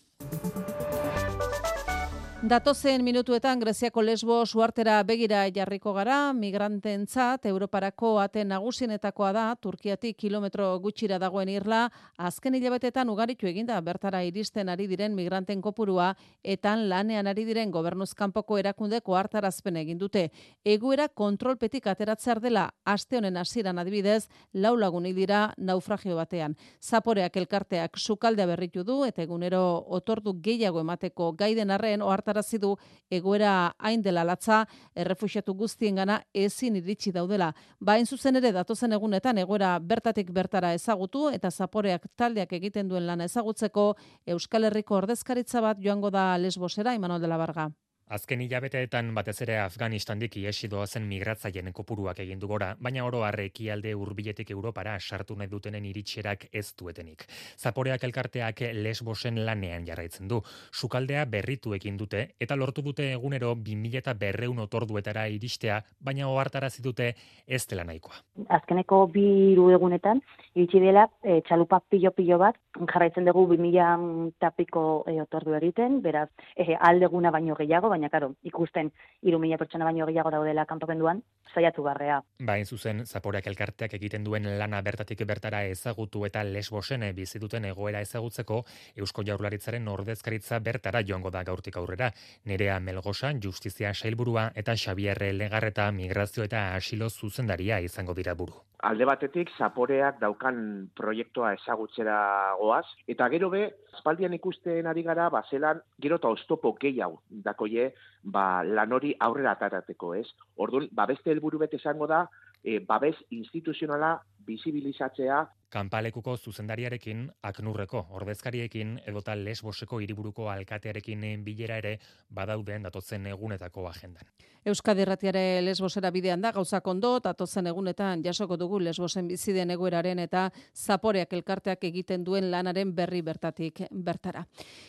S19: Datozen minutuetan Greziako Lesbo suartera begira jarriko gara, migrantentzat Europarako ate nagusienetakoa da, Turkiatik kilometro gutxira dagoen irla, azken hilabetetan ugaritu eginda bertara iristen ari diren migranten kopurua, etan lanean ari diren gobernuzkanpoko erakundeko hartarazpen egin dute. Egoera kontrolpetik ateratzear dela, aste honen hasieran adibidez, lau lagun dira naufragio batean. Zaporeak elkarteak sukaldea berritu du, eta egunero otordu gehiago emateko gaiden arren, ohartarazi du egoera hain dela latza errefuxiatu guztiengana ezin iritsi daudela. Bain zuzen ere datozen egunetan egoera bertatik bertara ezagutu eta zaporeak taldeak egiten duen lana ezagutzeko Euskal Herriko ordezkaritza bat joango da Lesbosera Imanol de la Barga.
S32: Azken hilabeteetan batez ere Afganistandik iesi doazen migratzaien kopuruak egin du gora, baina oro ekialde hurbiletik Europara sartu nahi dutenen iritserak ez duetenik. Zaporeak elkarteak lesbosen lanean jarraitzen du. Sukaldea berritu egin dute eta lortu dute egunero 2000 eta berreun otorduetara iristea, baina ohartarazi dute ez dela nahikoa.
S33: Azkeneko bi hiru egunetan iritsi dela e, txalupa pilo-pilo bat jarraitzen dugu 2000 tapiko e, otordu egiten, beraz e, aldeguna baino gehiago, baina karo, ikusten iru mila pertsona baino gehiago daudela kantopenduan, zaiatu barrea.
S32: Ba, zuzen, zaporeak elkarteak egiten duen lana bertatik bertara ezagutu eta lesbosen bizi duten egoera ezagutzeko Eusko Jaurlaritzaren ordezkaritza bertara joango da gaurtik aurrera. Nerea Melgosa, Justizia Sailburua eta Xavier Legarreta Migrazio eta Asilo zuzendaria izango dira buru.
S23: Alde batetik, zaporeak daukan proiektua ezagutzera goaz, eta gero be, espaldian ikusten ari gara, ba, zelan, gero eta oztopo gehiago, dakoie, ba, lan hori aurrera atarateko, ez? Orduan, ba, beste helburu bete esango da, e, babes instituzionala bizibilizatzea.
S32: Kanpalekuko zuzendariarekin, aknurreko ordezkariekin, edota lesboseko hiriburuko alkatearekin bilera ere badauden datotzen egunetako agendan.
S19: Euskadi Erratiare lesbosera bidean da, gauzak ondo, datotzen egunetan jasoko dugu lesbosen biziden egoeraren eta zaporeak elkarteak egiten duen lanaren berri bertatik bertara.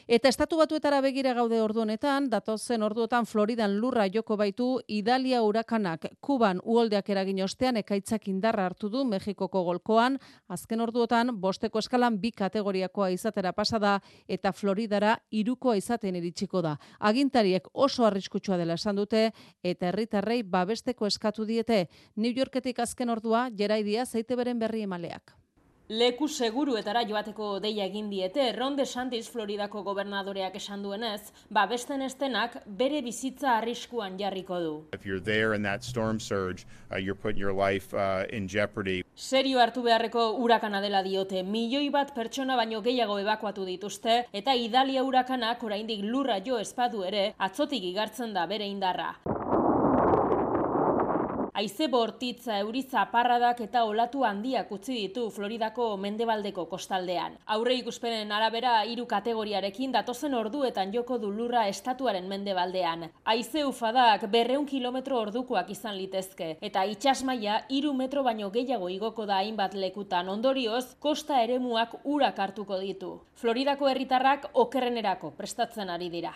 S19: Eta estatu batuetara begira gaude ordu honetan, datotzen orduotan Floridan lurra joko baitu Idalia urakanak Kuban uoldeak eragin ostean ekaitzak indarra hartu du Mexikoko golkoan, azken orduotan bosteko eskalan bi kategoriakoa izatera pasada eta Floridara irukoa izaten iritsiko da. Agintariek oso arriskutsua dela esan dute eta herritarrei babesteko eskatu diete New Yorketik azken ordua jeraidia zeite beren berri emaleak.
S34: Leku seguruetara joateko deia egin diete, Ron DeSantis Floridako gobernadoreak esan duenez, babesten estenak bere bizitza arriskuan jarriko du.
S35: If you're there in that storm surge, uh, you're putting your life uh, in jeopardy.
S34: Serio hartu beharreko urakana dela diote, milioi bat pertsona baino gehiago ebakuatu dituzte, eta idalia urakanak oraindik lurra jo espadu ere, atzotik igartzen da bere indarra. Aize bortitza, euriza parradak eta olatu handiak utzi ditu Floridako mendebaldeko kostaldean. Aurre ikuspenen arabera hiru kategoriarekin datozen orduetan joko du lurra estatuaren mendebaldean. Aize ufadak berreun kilometro ordukoak izan litezke, eta itxasmaia hiru metro baino gehiago igoko da hainbat lekutan ondorioz, kosta eremuak urak hartuko ditu. Floridako herritarrak okerrenerako prestatzen ari dira.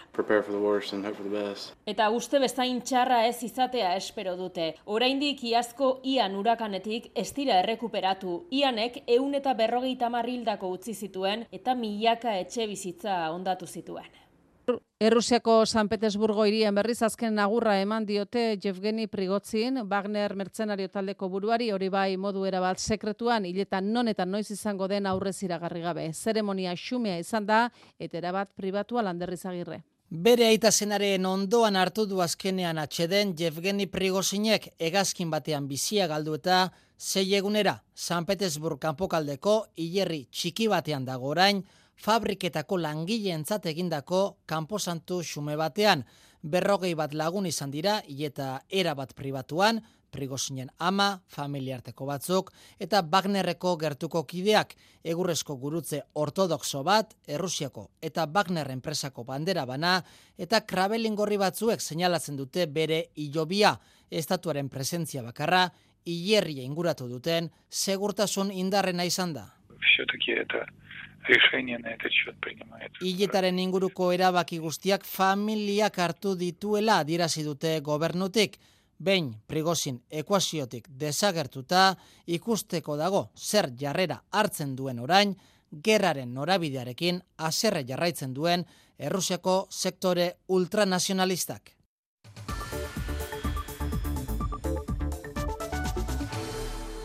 S34: Eta uste bezain txarra ez izatea espero dute. Orain oraindik iazko ian urakanetik ez dira errekuperatu. Ianek eun eta berrogeita marrildako utzi zituen eta milaka etxe bizitza ondatu zituen.
S19: Errusiako San Petersburgo irian berriz azken agurra eman diote Jevgeni Prigotzin, Wagner mertzenario taldeko buruari, hori bai modu erabat sekretuan, hiletan non eta noiz izango den aurrez iragarri gabe. Zeremonia xumea izan da, eta erabat pribatua landerriz agirre.
S36: Bere aita zenaren ondoan hartu du azkenean atxeden Jevgeni Prigozinek egazkin batean bizia galdu eta zei egunera San Petersburg kanpokaldeko hilerri txiki batean dago. Orain fabriketako langileentzat egindako kanposantu xume batean berrogei bat lagun izan dira eta era bat pribatuan Prigozinen ama, familiarteko batzuk, eta Wagnerreko gertuko kideak, egurrezko gurutze ortodoxo bat, Errusiako eta Wagner enpresako bandera bana, eta krabelin gorri batzuek seinalatzen dute bere ilobia, estatuaren presentzia bakarra, hilerria inguratu duten, segurtasun indarrena izan da. Iletaren inguruko erabaki guztiak familiak hartu dituela adierazi dute gobernutik, behin prigozin ekuaziotik desagertuta ikusteko dago zer jarrera hartzen duen orain, gerraren norabidearekin aserre jarraitzen duen Errusiako sektore ultranazionalistak.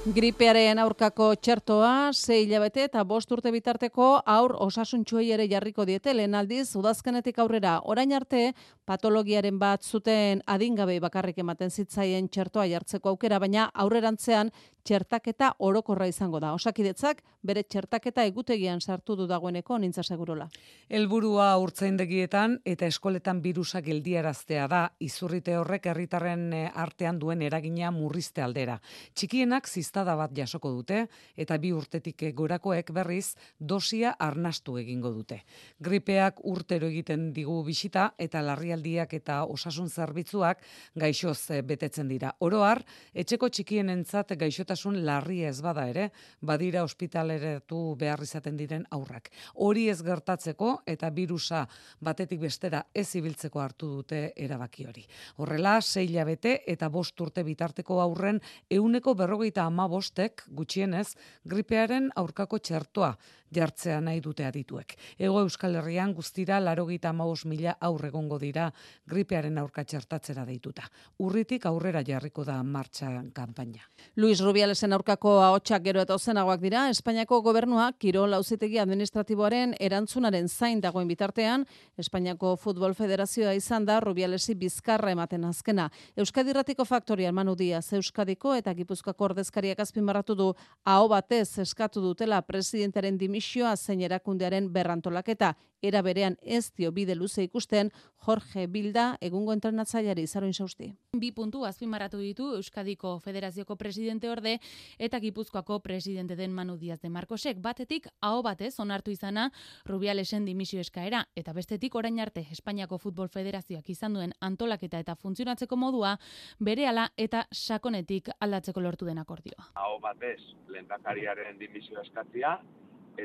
S19: Gripearen aurkako txertoa, sei hilabete eta bost urte bitarteko aur osasuntxuei ere jarriko diete, lehen aldiz, udazkenetik aurrera, orain arte, patologiaren bat zuten adingabe bakarrik ematen zitzaien txertoa jartzeko aukera, baina aurrerantzean txertaketa orokorra izango da. Osakidetzak bere txertaketa egutegian sartu du dagoeneko nintza segurola.
S25: Helburua urtzaindegietan eta eskoletan birusa geldiaraztea da izurrite horrek herritarren eh, artean duen eragina murrizte aldera. Txikienak ziztada bat jasoko dute eta bi urtetik gorakoek berriz dosia arnastu egingo dute. Gripeak urtero egiten digu bisita eta larrialdiak eta osasun zerbitzuak gaixoz eh, betetzen dira. Oroar, etxeko txikienentzat gaixota gaixotasun larri ez bada ere, badira ospitaleratu behar izaten diren aurrak. Hori ez gertatzeko eta virusa batetik bestera ez ibiltzeko hartu dute erabaki hori. Horrela, sei labete eta bost urte bitarteko aurren euneko berrogeita ama bostek gutxienez gripearen aurkako txertoa jartzea nahi dute adituek. Ego Euskal Herrian guztira larogita maus mila aurregongo dira gripearen aurka txertatzera deituta. Urritik aurrera jarriko da martxan kanpaina.
S19: Luis Rubialesen aurkako ahotsak gero eta ozenagoak dira, Espainiako gobernuak Kirol Auzitegi Administratiboaren erantzunaren zain dagoen bitartean, Espainiako Futbol Federazioa izan da Rubialesi bizkarra ematen azkena. Euskadi Ratiko Faktorian Manu Diaz, Euskadiko eta Gipuzkoako ordezkariak azpimarratu du aho batez eskatu dutela presidentaren dimisioa zein erakundearen berrantolaketa era berean ez dio bide luze ikusten Jorge Bilda egungo entrenatzaileari zaroin sausti.
S37: Bi puntu azpimarratu ditu Euskadiko Federazioko presidente orde eta Gipuzkoako presidente den Manu Diaz de Marcosek batetik aho batez onartu izana Rubialesen dimisio eskaera eta bestetik orain arte Espainiako Futbol Federazioak izan duen antolaketa eta funtzionatzeko modua berehala eta sakonetik aldatzeko lortu den akordioa.
S23: Aho batez, lehendakariaren dimisio eskatzia,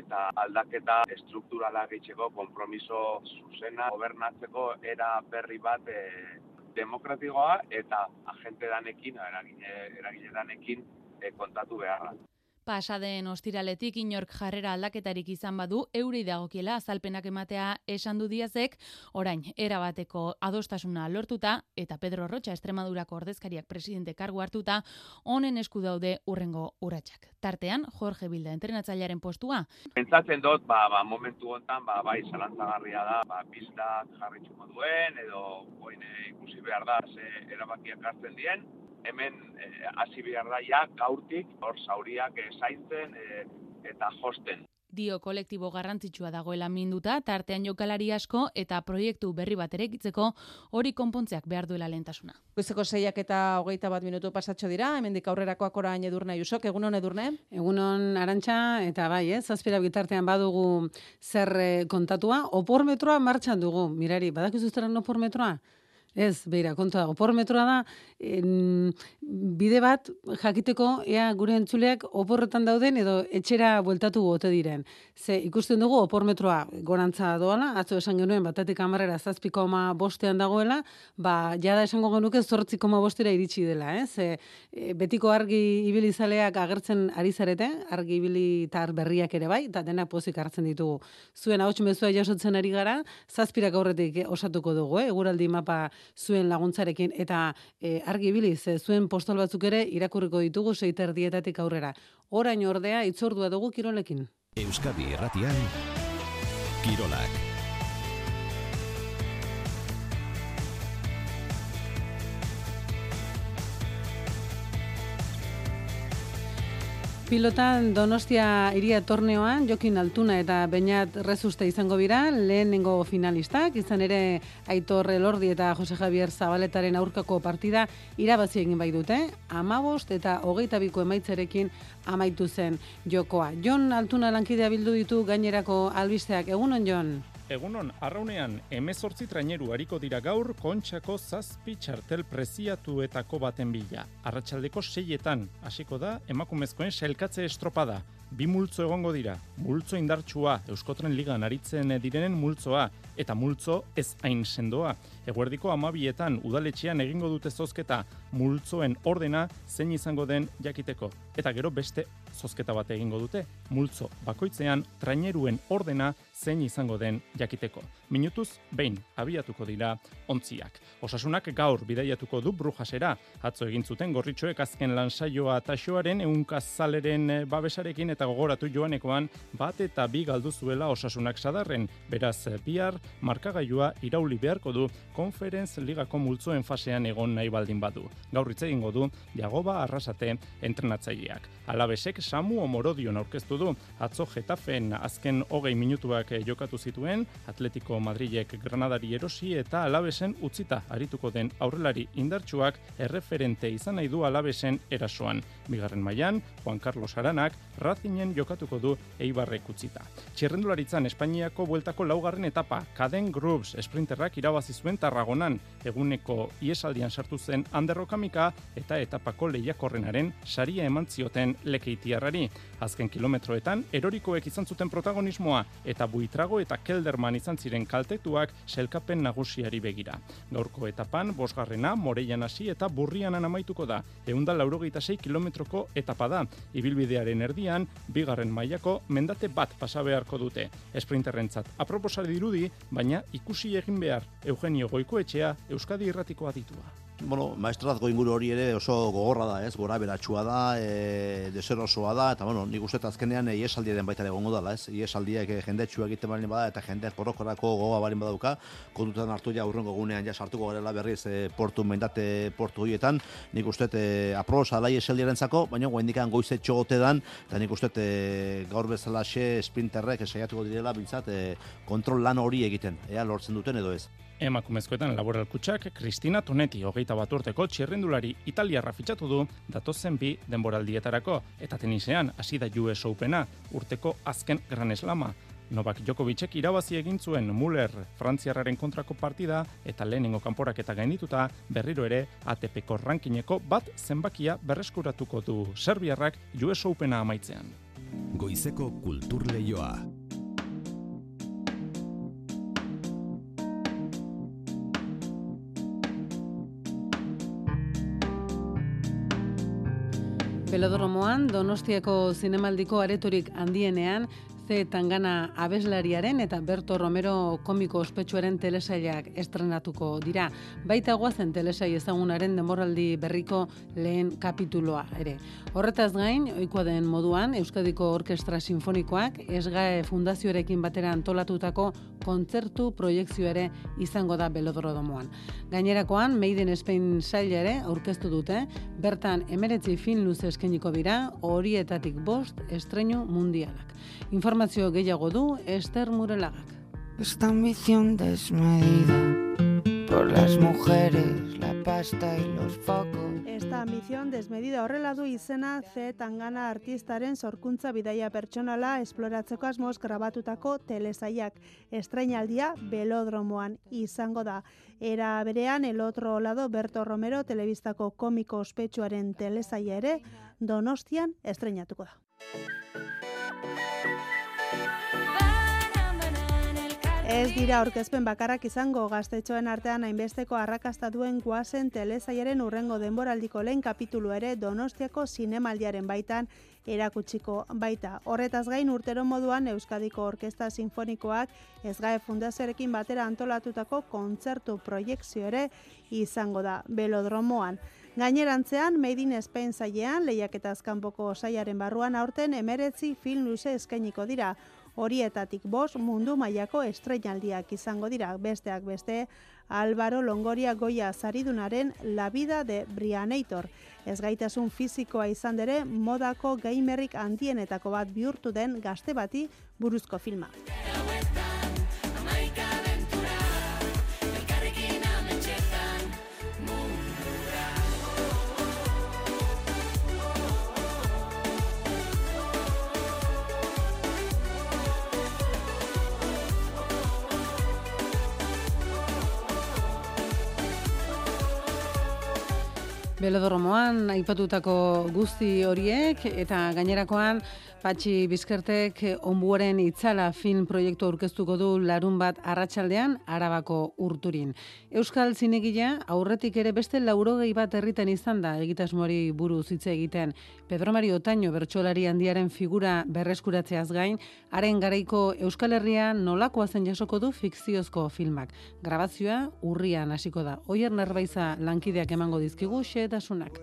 S23: eta aldaketa estrukturala gehitzeko konpromiso zuzena gobernatzeko era berri bat e, demokratikoa eta agente danekin, eragile, eragile danekin e, kontatu beharra.
S37: Pasaden ostiraletik inork jarrera aldaketarik izan badu, euri dagokiela azalpenak ematea esan du diazek, orain, erabateko adostasuna lortuta, eta Pedro Rocha Estremadurako ordezkariak presidente kargu hartuta, honen esku daude urrengo urratsak. Tartean, Jorge Bilda entrenatzailearen postua.
S23: Pentsatzen dut, ba, ba, momentu hontan, ba, bai, zalantzagarria da, ba, pista jarritxuko duen, edo oine ikusi behar da, ze erabakiak hartzen dien, hemen hasi behar da ja gaurtik hor zauriak e, zaintzen eta josten.
S37: Dio kolektibo garrantzitsua dagoela minduta, tartean jokalari asko eta proiektu berri bat erekitzeko hori konpontzeak behar duela lehentasuna.
S19: Goizeko zeiak eta hogeita bat minutu pasatxo dira, hemendik aurrerakoak orain edurne jusok, egunon edurne?
S2: Egunon arantxa eta bai, ez, azpira bitartean badugu zer kontatua, opormetroa martxan dugu, mirari, badakizu zeran opormetroa? Ez, beira, kontua, opormetroa da, en, bide bat jakiteko ea gure entzuleak oporretan dauden edo etxera bueltatu gote diren. Ze ikusten dugu opormetroa gorantza doala, atzo esan genuen batatik amarrera zazpiko ama bostean dagoela, ba, jada esango genuke zortziko ama bostera iritsi dela, eh? Ze e, betiko argi ibilizaleak agertzen ari zarete, argi ibilitar berriak ere bai, eta denak pozik hartzen ditugu. Zuen hau mezua jasotzen ari gara, zazpirak aurretik osatuko dugu, eh? Eguraldi mapa zuen laguntzarekin eta e, argi biliz, zuen postal batzuk ere irakurriko ditugu seiter dietatik aurrera. Orain ordea itzordua dugu kirolekin.
S26: Euskadi Erratian Kirolak.
S2: Pilotan Donostia iria torneoan Jokin Altuna eta Beñat Rezuste izango bira, lehenengo finalistak, izan ere Aitor Elordi eta Jose Javier Zabaletaren aurkako partida irabazi egin bai dute, amabost eta hogeita biko emaitzarekin amaitu zen jokoa. Jon Altuna lankidea bildu ditu gainerako albisteak, egunon Jon?
S38: Egunon, arraunean, emezortzi traineru hariko dira gaur kontxako zazpi txartel preziatuetako baten bila. Arratxaldeko seietan, hasiko da, emakumezkoen sailkatze estropada. Bi multzo egongo dira, multzo indartsua, Euskotren Ligan aritzen direnen multzoa, eta multzo ez hain sendoa. Eguerdiko amabietan udaletxean egingo dute zozketa multzoen ordena zein izango den jakiteko. Eta gero beste zozketa bat egingo dute, multzo bakoitzean traineruen ordena zein izango den jakiteko. Minutuz, behin, abiatuko dira ontziak. Osasunak gaur bidaiatuko du brujasera, atzo egin zuten gorritxoek azken lansaioa taxoaren eunkazaleren babesarekin eta gogoratu joanekoan bat eta bi galdu zuela osasunak sadarren, beraz bihar markagailua irauli beharko du konferenz ligako multzoen fasean egon nahi baldin badu. Gaur hitz egingo du Jagoba Arrasate entrenatzaileak. Alabesek Samu Omorodion aurkeztu du atzo Getafen azken hogei minutuak jokatu zituen, Atletico Madrilek Granadari erosi eta Alabesen utzita arituko den aurrelari indartsuak erreferente izan nahi du Alabesen erasoan. Bigarren mailan Juan Carlos Aranak Racingen jokatuko du Eibarrek utzita. Txirrendularitzan Espainiako bueltako laugarren etapa, Caden Groups sprinterrak irabazi zuen Tarragonan, eguneko iesaldian sartu zen Anderro kamika eta etapako lehiakorrenaren saria eman zioten lekeitiarrari. Azken kilometroetan, erorikoek izan zuten protagonismoa eta buitrago eta kelderman izan ziren kaltetuak selkapen nagusiari begira. Gaurko etapan, bosgarrena, moreian hasi eta burrianan amaituko da. Eunda laurogeita sei kilometroko etapa da. Ibilbidearen erdian, bigarren mailako mendate bat pasabeharko dute. Esprinterrentzat aproposa dirudi, baina ikusi egin behar Eugenio Goikoetxea Euskadi Irratikoa ditua
S39: bueno, maestrazgo inguru hori ere oso gogorra da, ez? Gora beratxua da, e, deserosoa da, eta bueno, nik uste azkenean e, iesaldi den baita egongo dela, ez? Iesaldiek e, jendetxua egiten bali bada, eta jende porokorako gogoa bali badauka, kontutan hartu ja urrengo gunean ja sartuko garela berriz e, portu mendate portu horietan, nik uste e, aprobosa da iesaldiaren zako, baina guen dikan goize txogote dan, eta nik uste e, gaur bezala xe sprinterrek esaiatuko direla, bintzat, e, kontrol lan hori egiten, ea lortzen duten edo ez.
S38: Emakumezkoetan laboral kutsak, Kristina Tonetti hogeita bat urteko txirrendulari italiarra fitxatu du datozen bi denboraldietarako, eta tenisean hasi da US Opena urteko azken gran eslama. Novak Djokovicek irabazi egin zuen Muller Frantziarraren kontrako partida eta lehenengo kanporak eta gainituta berriro ere ATPko rankineko bat zenbakia berreskuratuko du Serbiarrak US Opena amaitzean.
S26: Goizeko kultur leioa.
S2: Pelodromoan, Donostiako zinemaldiko aretorik handienean, C. Tangana abeslariaren eta Berto Romero komiko ospetsuaren telesailak estrenatuko dira. Baita guazen telesai ezagunaren demoraldi berriko lehen kapituloa ere. Horretaz gain, oikoa den moduan, Euskadiko Orkestra Sinfonikoak esgae fundazioarekin batera antolatutako kontzertu proiektzio ere izango da belodrodomoan. Gainerakoan, Made in Spain saila ere aurkeztu dute, bertan emeretzi fin luze eskeniko dira, horietatik bost estreinu mundialak. Informazio gehiago du Esther Murelagak.
S40: Esta ambición desmedida por las mujeres, la pasta y los focos.
S41: Esta ambición desmedida horrela du izena Z Tangana artistaren sorkuntza bidaia pertsonala esploratzeko asmoz grabatutako telesaiak. Estrainaldia belodromoan izango da. Era berean el otro lado Berto Romero telebistako komiko ospetsuaren telesaia ere Donostian estreinatuko da. Ez dira aurkezpen bakarrak izango gaztetxoen artean hainbesteko arrakasta duen guazen telesaiaren urrengo denboraldiko lehen kapitulu ere Donostiako zinemaldiaren baitan erakutsiko baita. Horretaz gain urtero moduan Euskadiko Orkesta Sinfonikoak ezgae fundazioarekin batera antolatutako kontzertu proiektzio ere izango da belodromoan. Gainerantzean, Made in Spain zailean, lehiaketaz kanpoko saiaren barruan aurten emeretzi film luze eskainiko dira horietatik bost mundu mailako estreinaldiak izango dira besteak beste Álvaro Longoria Goya Zaridunaren La vida de Brianator. Ez gaitasun fizikoa izan dere modako gamerrik handienetako bat bihurtu den gazte bati buruzko filma.
S2: Belodromoan aipatutako guzti horiek eta gainerakoan Patxi Bizkertek onbuaren itzala film proiektu aurkeztuko du larun bat arratsaldean arabako urturin. Euskal zinegila aurretik ere beste laurogei bat herritan izan da egitasmoari buruz hitz egiten. Pedro Mario Otaño bertsolari handiaren figura berreskuratzeaz gain, haren garaiko Euskal Herria nolakoa zen jasoko du fikziozko filmak. Grabazioa urrian hasiko da. Oier Nerbaiza lankideak emango dizkigu xeetasunak.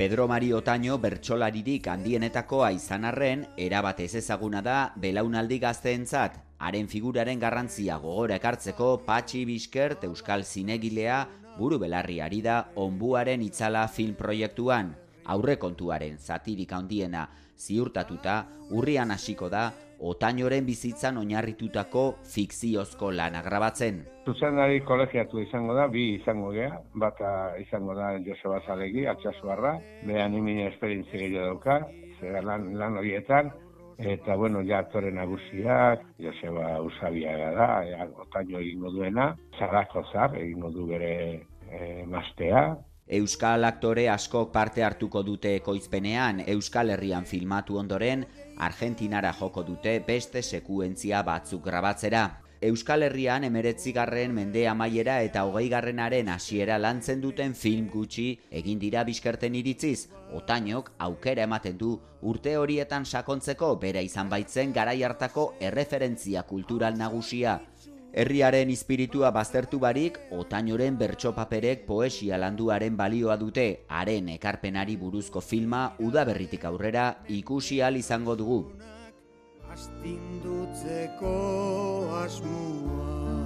S42: Pedro Mario Otaño bertsolaririk handienetakoa izan arren, erabat ez ezaguna da belaunaldi gazteentzat. Haren figuraren garrantzia gogora ekartzeko Patxi Biskert Euskal Zinegilea buru belarri ari da onbuaren itzala film proiektuan. Aurre kontuaren zatirik handiena ziurtatuta urrian hasiko da otainoren bizitzan oinarritutako fikziozko lana grabatzen.
S43: Zuzendari kolegiatu izango da, bi izango gea, bata izango da Joseba Zalegi, atxasuarra, behan imin esperientzia gehiago dauka, zer lan, lan horietan, eta bueno, ja aktore nagusiak, Joseba Usabiaga da, e, otaino egingo duena, zarako zar, egingo du bere e, mastea,
S42: Euskal aktore askok parte hartuko dute ekoizpenean, Euskal Herrian filmatu ondoren, Argentinara joko dute beste sekuentzia batzuk grabatzera. Euskal Herrian emeretzigarren mende amaiera eta hogei garrenaren hasiera lantzen duten film gutxi egin dira bizkerten iritziz, otainok aukera ematen du urte horietan sakontzeko bera izan baitzen garai hartako erreferentzia kultural nagusia. Herriaren espiritua baztertu barik, otainoren bertso paperek poesia landuaren balioa dute, haren ekarpenari buruzko filma udaberritik aurrera ikusi al izango dugu.
S44: Astindutzeko asmua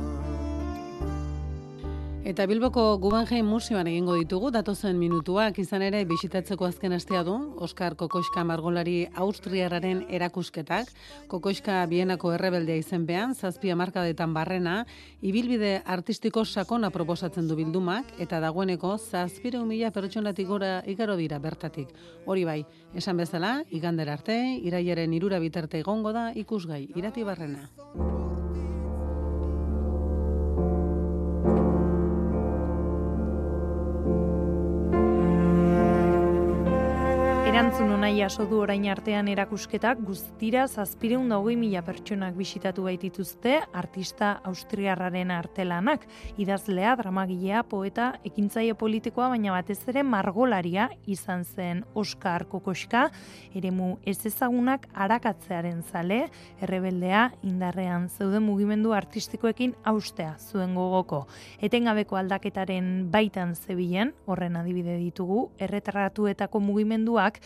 S2: Eta Bilboko Guggenheim Museoan egingo ditugu datozen minutuak izan ere bisitatzeko azken astea du Oskar Kokoiska margolari Austriararen erakusketak Kokoiska Bienako errebeldea izenpean zazpia markadetan barrena ibilbide artistiko sakona proposatzen du bildumak eta dagoeneko zazpire mila pertsonatik gora igaro dira bertatik. Hori bai, esan bezala, igander arte, iraiaren irura bitarte egongo da ikusgai irati barrena.
S45: Erantzun onai jaso du orain artean erakusketak guztira zazpireun da hogei mila pertsonak bisitatu baitituzte artista austriarraren artelanak. Idazlea, dramagilea, poeta, ekintzaile politikoa, baina batez ere margolaria izan zen Oskar Kokoska, eremu ez ezagunak arakatzearen zale, errebeldea indarrean zeuden mugimendu artistikoekin austea zuen gogoko. Etengabeko aldaketaren baitan zebilen, horren adibide ditugu, erretratuetako mugimenduak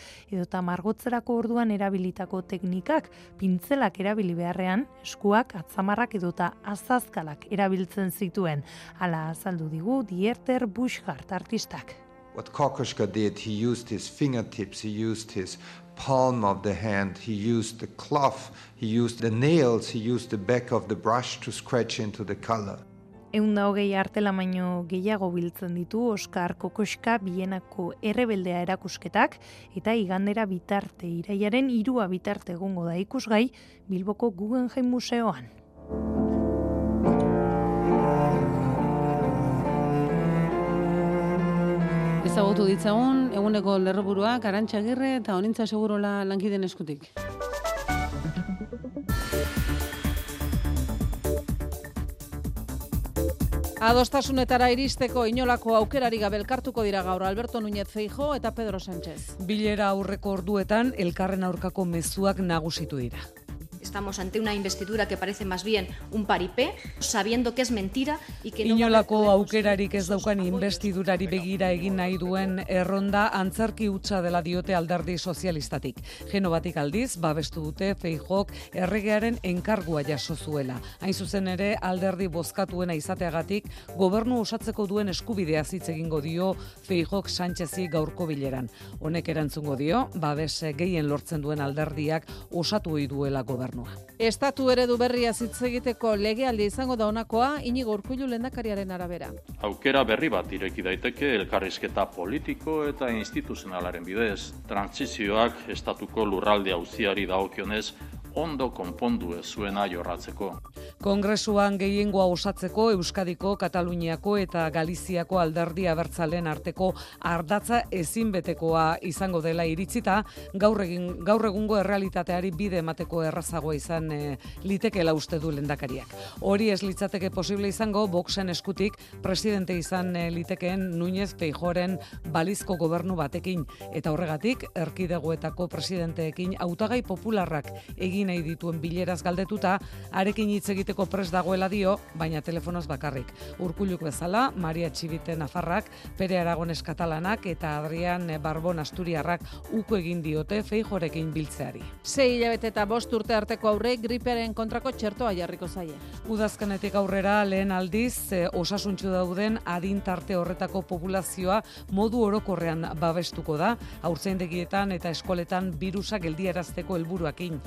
S45: edota margotzerako orduan erabilitako teknikak, pintzelak erabili beharrean, eskuak, atzamarrak edota azazkalak erabiltzen zituen. Hala azaldu digu Dieter Buschart artistak.
S46: What Kokoschka did, he used his fingertips, he used his palm of the hand, he used the cloth, he used the nails, he used the back of the brush to scratch into the color.
S45: Egun da hogei artela baino gehiago biltzen ditu Oskar Kokoska bienako errebeldea erakusketak eta igandera bitarte iraiaren irua bitarte egongo da ikusgai Bilboko Guggenheim Museoan.
S2: Ezagutu ditzagun, eguneko lerroburuak, arantxagirre eta honintza segurola lankiden eskutik.
S19: Adostasunetara iristeko inolako aukerari gabe elkartuko dira gaur Alberto Núñez Feijo eta Pedro Sánchez.
S25: Bilera aurreko orduetan elkarren aurkako mezuak nagusitu dira.
S47: Estamos ante una investidura que parece más bien un paripé, sabiendo que es mentira y que no
S25: Inolako aukerarik ez daukan investidurari begira egin nahi duen erronda antzerki hutsa dela diote alderdi sozialistatik. Genobatik aldiz, babestu dute Feijok erregearen enkargua jaso zuela. Hain zuzen ere alderdi bozkatuena izateagatik gobernu osatzeko duen eskubidea hitz egingo dio Feijok Sánchezi gaurko bileran. Honek erantzungo dio, babes gehien lortzen duen alderdiak osatu duela gobernua.
S19: Estatu eredu berria hitz egiteko legealdi izango da honakoa Inigo Urkullu lehendakariaren arabera.
S48: Aukera berri bat ireki daiteke elkarrizketa politiko eta instituzionalaren bidez, trantzizioak estatuko lurralde auziari dagokionez ondo konpondu ez zuena jorratzeko.
S25: Kongresuan gehiengoa osatzeko Euskadiko, Kataluniako eta Galiziako alderdi abertzalen arteko ardatza ezinbetekoa izango dela iritzita, gaur, egin, gaur egungo errealitateari bide emateko errazagoa izan e, litekeela uste du lendakariak. Hori ez litzateke posible izango, Voxen eskutik presidente izan e, litekeen Núñez Peijoren balizko gobernu batekin, eta horregatik, erkidegoetako presidenteekin hautagai popularrak egin nahi dituen bileraz galdetuta, arekin hitz egiteko pres dagoela dio, baina telefonoz bakarrik. Urkulluk bezala, Maria Txibite Nafarrak, Pere Aragones Katalanak eta Adrian Barbon Asturiarrak uko egin diote feijorekin biltzeari.
S19: Sei hilabete eta bost urte arteko aurre gripearen kontrako txertoa jarriko zaie.
S25: Udazkenetik aurrera lehen aldiz e, osasuntxu dauden adin tarte horretako populazioa modu orokorrean babestuko da, haurtzaindegietan eta eskoletan birusa geldiarazteko helburuakin.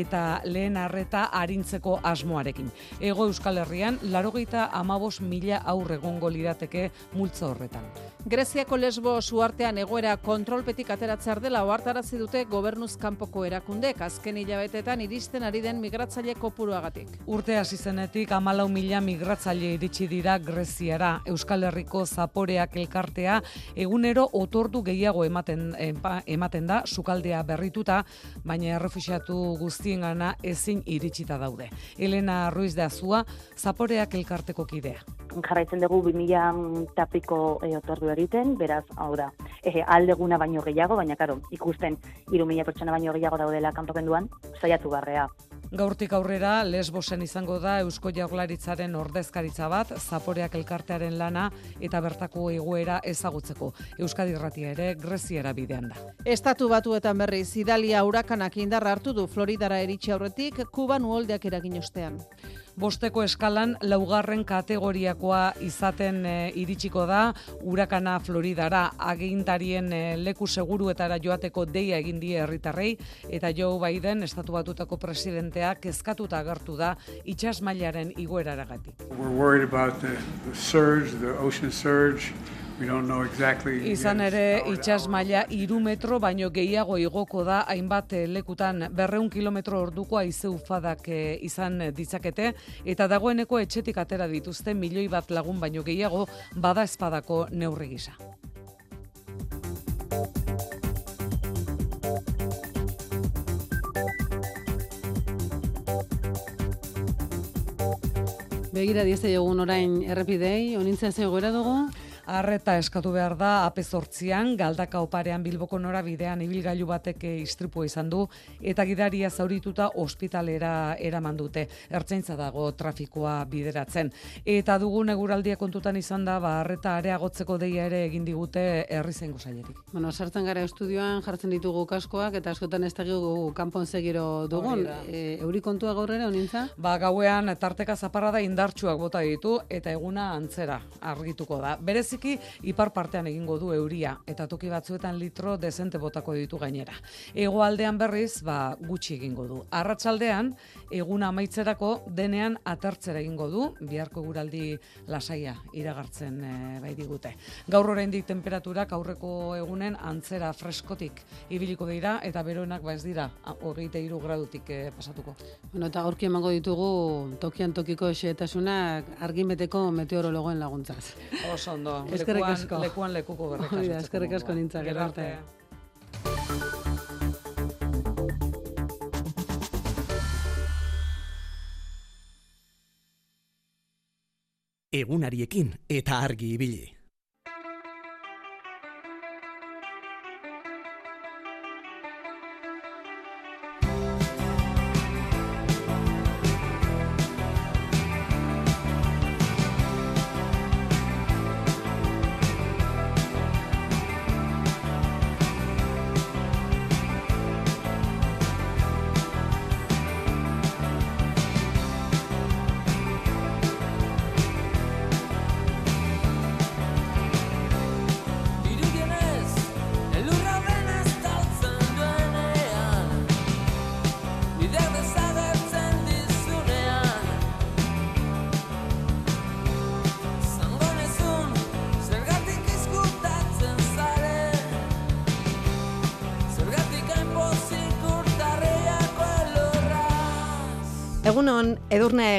S25: Eta lehen arreta arintzeko asmoarekin. Ego Euskal Herrian, larogeita amabos mila aurre egongo lirateke multzo horretan.
S19: Greziako lesbo suartean egoera kontrolpetik ateratzer dela ohartarazi dute gobernuz kanpoko erakundek azken hilabetetan iristen ari den migratzaile kopuruagatik.
S25: Urte hasi zenetik amalau mila migratzaile iritsi dira Greziara. Euskal Herriko zaporeak elkartea egunero otordu gehiago ematen, ematen da sukaldea berrituta, baina errefuxiatu guztiengana ezin iritsita daude. Elena Ruiz de Azua, zaporeak elkarteko kidea.
S49: Jarraitzen dugu 2000 tapiko e, otordu egiten, beraz, hau da, e, aldeguna baino gehiago, baina karo, ikusten 3000 pertsona baino gehiago daudela kanpokenduan, saiatu barrea.
S25: Gaurtik aurrera, Lesbosen izango da Eusko Jaurlaritzaren ordezkaritza bat, Zaporeak elkartearen lana eta bertako egoera ezagutzeko. Euskadi Irratia ere Greziara bidean da.
S19: Estatu batuetan berriz, Idalia urakanak indarra hartu du Floridara eritxe aurretik, Kuban uoldeak eragin ostean
S25: bosteko eskalan laugarren kategoriakoa izaten e, iritsiko da urakana Floridara agintarien e, leku seguruetara joateko deia egin die herritarrei eta Joe Biden estatu batutako presidentea kezkatuta agertu da itsas mailaren igoeraragatik.
S50: We're worried about the, the surge, the ocean surge.
S25: Izan ere, itxas maila iru metro, baino gehiago igoko da, hainbat eh, lekutan berreun kilometro orduko aizeu fadak eh, izan ditzakete, eta dagoeneko etxetik atera dituzte milioi bat lagun baino gehiago bada espadako neurri gisa.
S2: Begira dieste egun orain errepidei, onintzea zegoera dugu?
S25: Arreta eskatu behar da ape sortzian, galdaka oparean bilboko norabidean ibilgailu batek istripua izan du, eta gidaria zaurituta ospitalera eraman dute. Ertzaintza dago trafikoa bideratzen. Eta dugun eguraldia kontutan izan da, ba, arreta areagotzeko deia ere egin digute herri zengo sailetik.
S2: Bueno, sartzen gara estudioan jartzen ditugu kaskoak, eta askotan ez dakigu kanpon segiro dugun. E, euri kontua gaur ere, onintza?
S25: Ba, gauean tarteka zaparra da indartsuak bota ditu, eta eguna antzera argituko da. Berezik ipar partean egingo du euria eta toki batzuetan litro dezente botako ditu gainera. Hegoaldean berriz, ba, gutxi egingo du. Arratsaldean eguna amaitzerako denean atertzera egingo du, biharko guraldi lasaia iragartzen e, bai digute. Gaur oraindik temperaturak aurreko egunen antzera freskotik ibiliko dira eta beroenak ba ez dira 23 gradutik e, pasatuko.
S2: Bueno, eta gaurki emango ditugu tokian tokiko xehetasunak argimeteko meteorologoen laguntzaz.
S25: Oso ondo.
S2: Eskerrik asko.
S25: Lekuan lekuko berrik
S2: Eskerrik asko nintzak. Gero arte.
S26: Egunariekin eta argi ibili.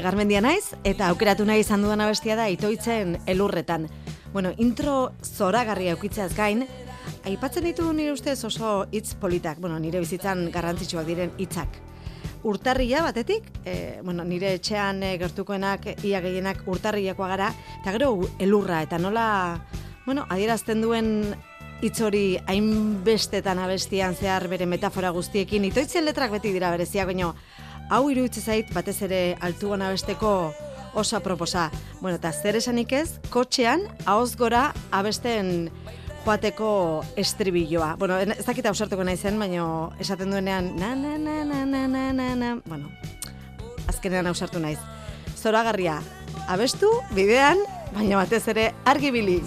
S51: Garmendia naiz, eta aukeratu nahi izan dudan abestia da itoitzen elurretan. Bueno, intro zoragarria aukitzeaz gain, aipatzen ditu nire ustez oso hitz politak, bueno, nire bizitzan garrantzitsuak diren hitzak. Urtarria batetik, e, bueno, nire etxean e, gertukoenak, ia gehienak urtarriakoa gara, eta gero elurra, eta nola, bueno, adierazten duen hitz hori hainbestetan abestian zehar bere metafora guztiekin, itoitzen letrak beti dira bereziak, baina hau iruditzen zait batez ere altu gana besteko osa proposa. Bueno, eta zer esanik ez, kotxean, haoz gora abesten joateko estribilloa. Bueno, ez dakit ausartuko nahi zen, baina esaten duenean, na, na, na, na, na, na, na, na, bueno, azkenean ausartu naiz. Zoragarria, abestu, bidean, baina batez ere argibili.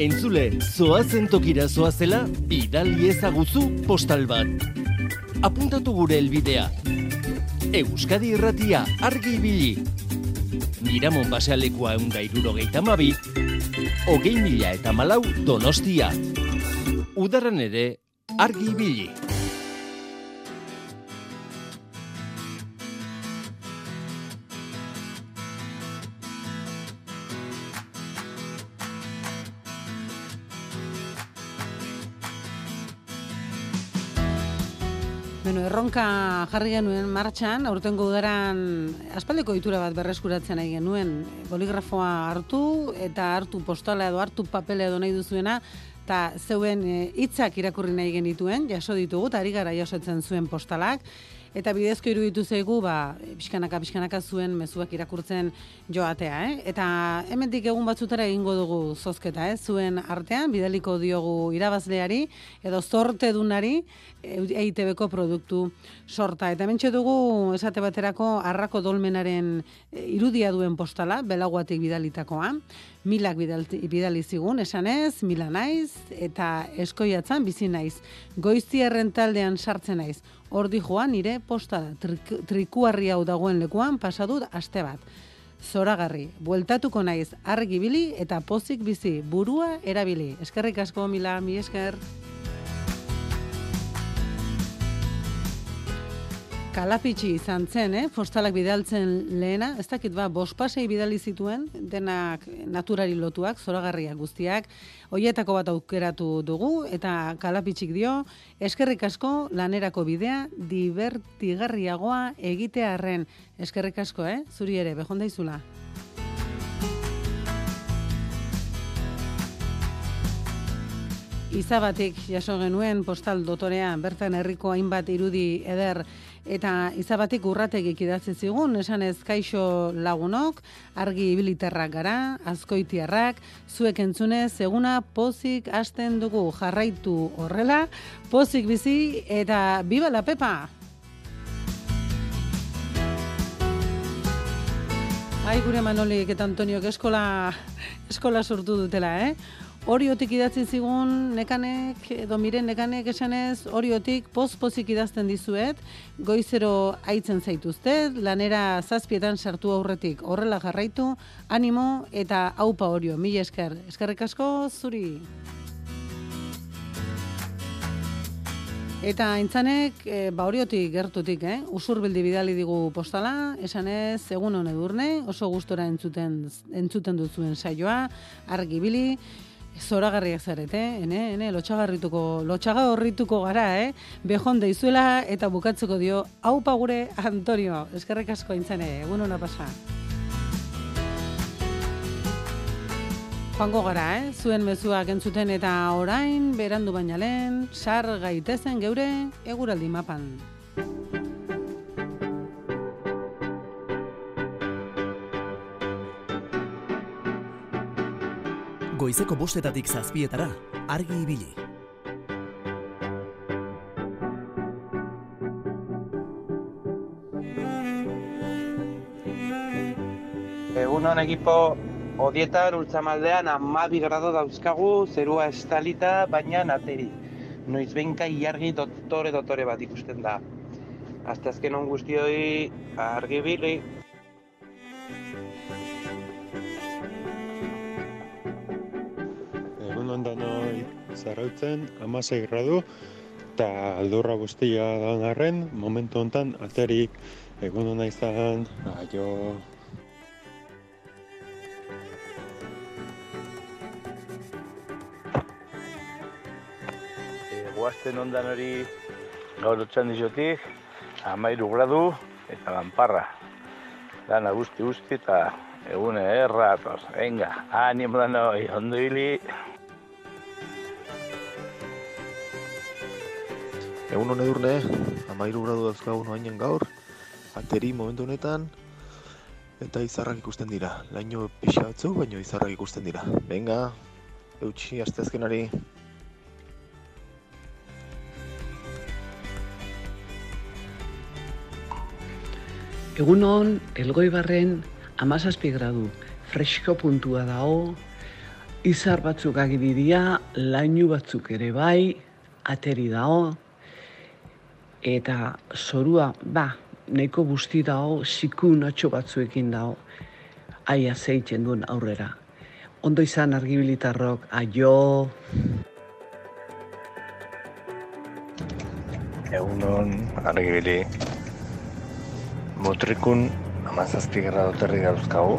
S52: Entzule, zoazen tokira zoazela, bidali ezaguzu postal bat. Apuntatu gure helbidea. Euskadi irratia argi ibili. Miramon pasealekua eunda irurogeita mabi, hogei mila eta malau donostia. Udaran ere, argi ibili.
S2: Bueno, erronka jarri genuen martxan, aurtengo udaran aspaldiko ditura bat berreskuratzen nahi genuen. Boligrafoa hartu eta hartu postala edo hartu papela edo nahi duzuena eta zeuen eh, hitzak irakurri nahi genituen, jaso ditugu, eta ari gara jasotzen zuen postalak, eta bidezko iruditu zaigu, ba, pixkanaka, pixkanaka zuen mezuak irakurtzen joatea, eh? Eta hemendik egun batzutara egingo dugu zozketa, eh? Zuen artean, bidaliko diogu irabazleari, edo zorte dunari, EITB-ko produktu sorta. Eta mentxe dugu, esate baterako, arrako dolmenaren eh, irudia duen postala, belaguatik bidalitakoa, milak bidali zigun, esan ez, mila naiz, eta eskoiatzan bizi naiz. Goizti errentaldean sartzen naiz, Ordi joan nire posta trik, trikuarri hau dagoen lekuan pasadut aste bat. Zoragarri, bueltatuko naiz argi bili eta pozik bizi burua erabili. Eskerrik asko mila, mi esker. Kalapitxi izan zen, eh? Postalak bidaltzen lehena, ez dakit ba, bospasei bidali zituen, denak naturari lotuak, zoragarriak guztiak, hoietako bat aukeratu dugu, eta kalapitxik dio, eskerrik asko lanerako bidea, divertigarriagoa egitearren. Eskerrik asko, eh? Zuri ere, behonda izula. Izabatik jaso genuen postal dotorea bertan herriko hainbat irudi eder eta izabatik urrategik idatzi zigun, esan ez kaixo lagunok, argi ibiliterrak gara, azkoitiarrak, zuek entzune, seguna pozik hasten dugu jarraitu horrela, pozik bizi eta biba la pepa! Ai, gure Manolik eta Antoniok eskola, eskola sortu dutela, eh? Oriotik idatzi zigun nekanek, edo miren nekanek esanez, oriotik poz-pozik idazten dizuet, goizero aitzen zaituzte, lanera zazpietan sartu aurretik horrela jarraitu, animo eta haupa orio, mila esker. Eskerrik asko, zuri! Eta intzanek, e, ba horiotik gertutik, eh? usur bildi bidali digu postala, esanez, egun hone durne, oso gustora entzuten, entzuten duzuen saioa, argi bili, zoragarriak zarete, ene, ene, lotxagarrituko, lotxaga horrituko gara, eh? Behon deizuela eta bukatzeko dio, hau gure Antonio, eskerrik asko intzane, egun hona pasa. Joango gara, eh? Zuen mezuak entzuten eta orain, berandu baina lehen, sar gaitezen geure, eguraldi mapan.
S26: Goizeko bostetatik zazpietara, argi ibili.
S53: Egun hon ekipo odietan ultzamaldean amabi grado dauzkagu, zerua estalita, baina nateri. Noiz benka iargi dotore dotore bat ikusten da. Azte azken on guztioi argi bili.
S54: Egun danoi zarautzen, amasei gradu, eta aldurra guztia dan arren, momentu hontan aterik egun hona izan, aio.
S55: Guazten ondan hori gaur otxan dizotik, amairu gradu eta lanparra. Dana guzti guzti eta egune erra, venga, animo danoi, ondo hili.
S56: Egun hone durne, amairu gradu dauzkagun hainen gaur, ateri momentu honetan, eta izarrak ikusten dira. Laino pixa batzu, baina izarrak ikusten dira. Venga, eutxi, azkenari.
S57: Egun hon, elgoi barren, amazazpi gradu, fresko puntua dago, izar batzuk agibidia, lainu batzuk ere bai, ateri dao, eta zorua, ba, nahiko busti dao, siku natxo batzuekin dao, aia zeitzen duen aurrera. Ondo izan argibilitarrok, aio!
S56: Egunon, argibili, motrikun amazazpi terri dauzkagu,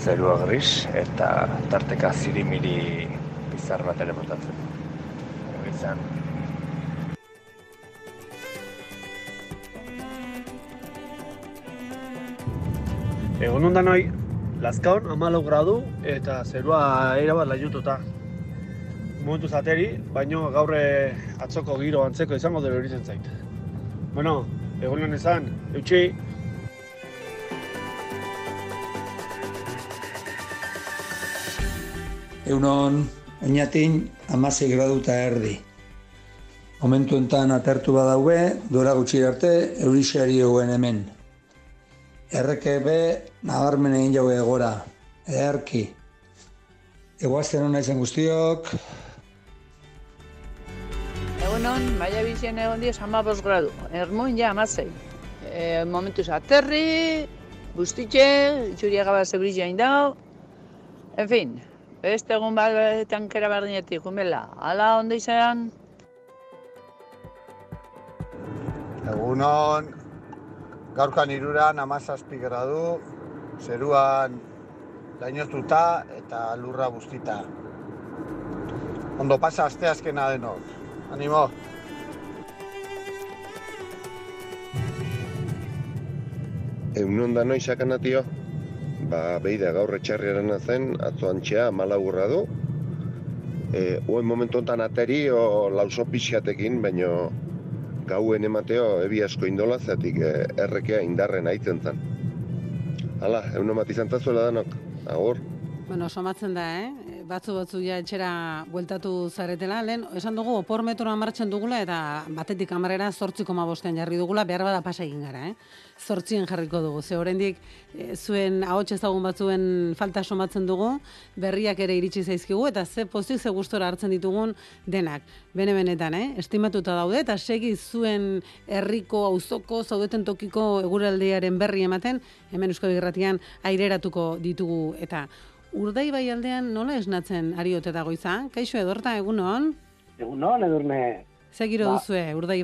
S56: zerua gris eta tarteka zirimiri bizar bat ere botatzen. Izan.
S58: Egon ondan nahi, Lazkaon amalau gradu eta zerua eira bat laiututa. Momentu zateri, baino gaur eh, atzoko giro antzeko izango dero horitzen zait. Bueno, egun izan, eutxi!
S59: Eunon, oinatin, amasei gradu eta erdi. Momentu enten atertu badaue, dora gutxi arte, eurixari hemen. Be, nabarmen egin jau egora, ederki. Egoazten hona izan guztiok,
S60: Egunon, maia bizien egon diez amabos gradu. Ermuin ja amasei. E, momentuz aterri, bustitxe, itxuria gaba zebrizia indau. En fin, beste egun bat tankera berdinetik, jumela. Ala ondo izan,
S44: Egunon, gaurkan iruran amazazpi gradu, zeruan lainotuta eta lurra bustita. Ondo pasa asteazkena denok. Animo!
S61: Egunon da noiz sakanatio? Ba, beida gaur etxarriaren zen, atzo antxea, malagurra du. E, Oen momentu ateri, o lauso pixatekin, baino gauen emateo ebi asko indola, zetik e, errekea indarren aitzen zen. Hala, egun bat izan tazuela danok, agur.
S2: Bueno, somatzen da, eh? Batzu batzu ja etxera bueltatu zaretela, lehen, esan dugu, opor metroa martxan dugula, eta batetik kamarera zortzi koma bostean jarri dugula, behar bada pasa egin gara, eh? Zortzien jarriko dugu, ze oraindik eh, zuen ahots ezagun batzuen falta somatzen dugu, berriak ere iritsi zaizkigu, eta ze pozik ze gustora hartzen ditugun denak. Bene benetan, eh? Estimatuta daude, eta segi zuen herriko auzoko zaudeten tokiko eguraldiaren berri ematen, hemen Euskal Irratian aireratuko ditugu, eta Urdai bai aldean nola esnatzen ariote dago izan? Kaixo edorta, egunon?
S62: Egunon, edurne.
S2: Zegiro
S62: Ba.
S2: duzue, urdai.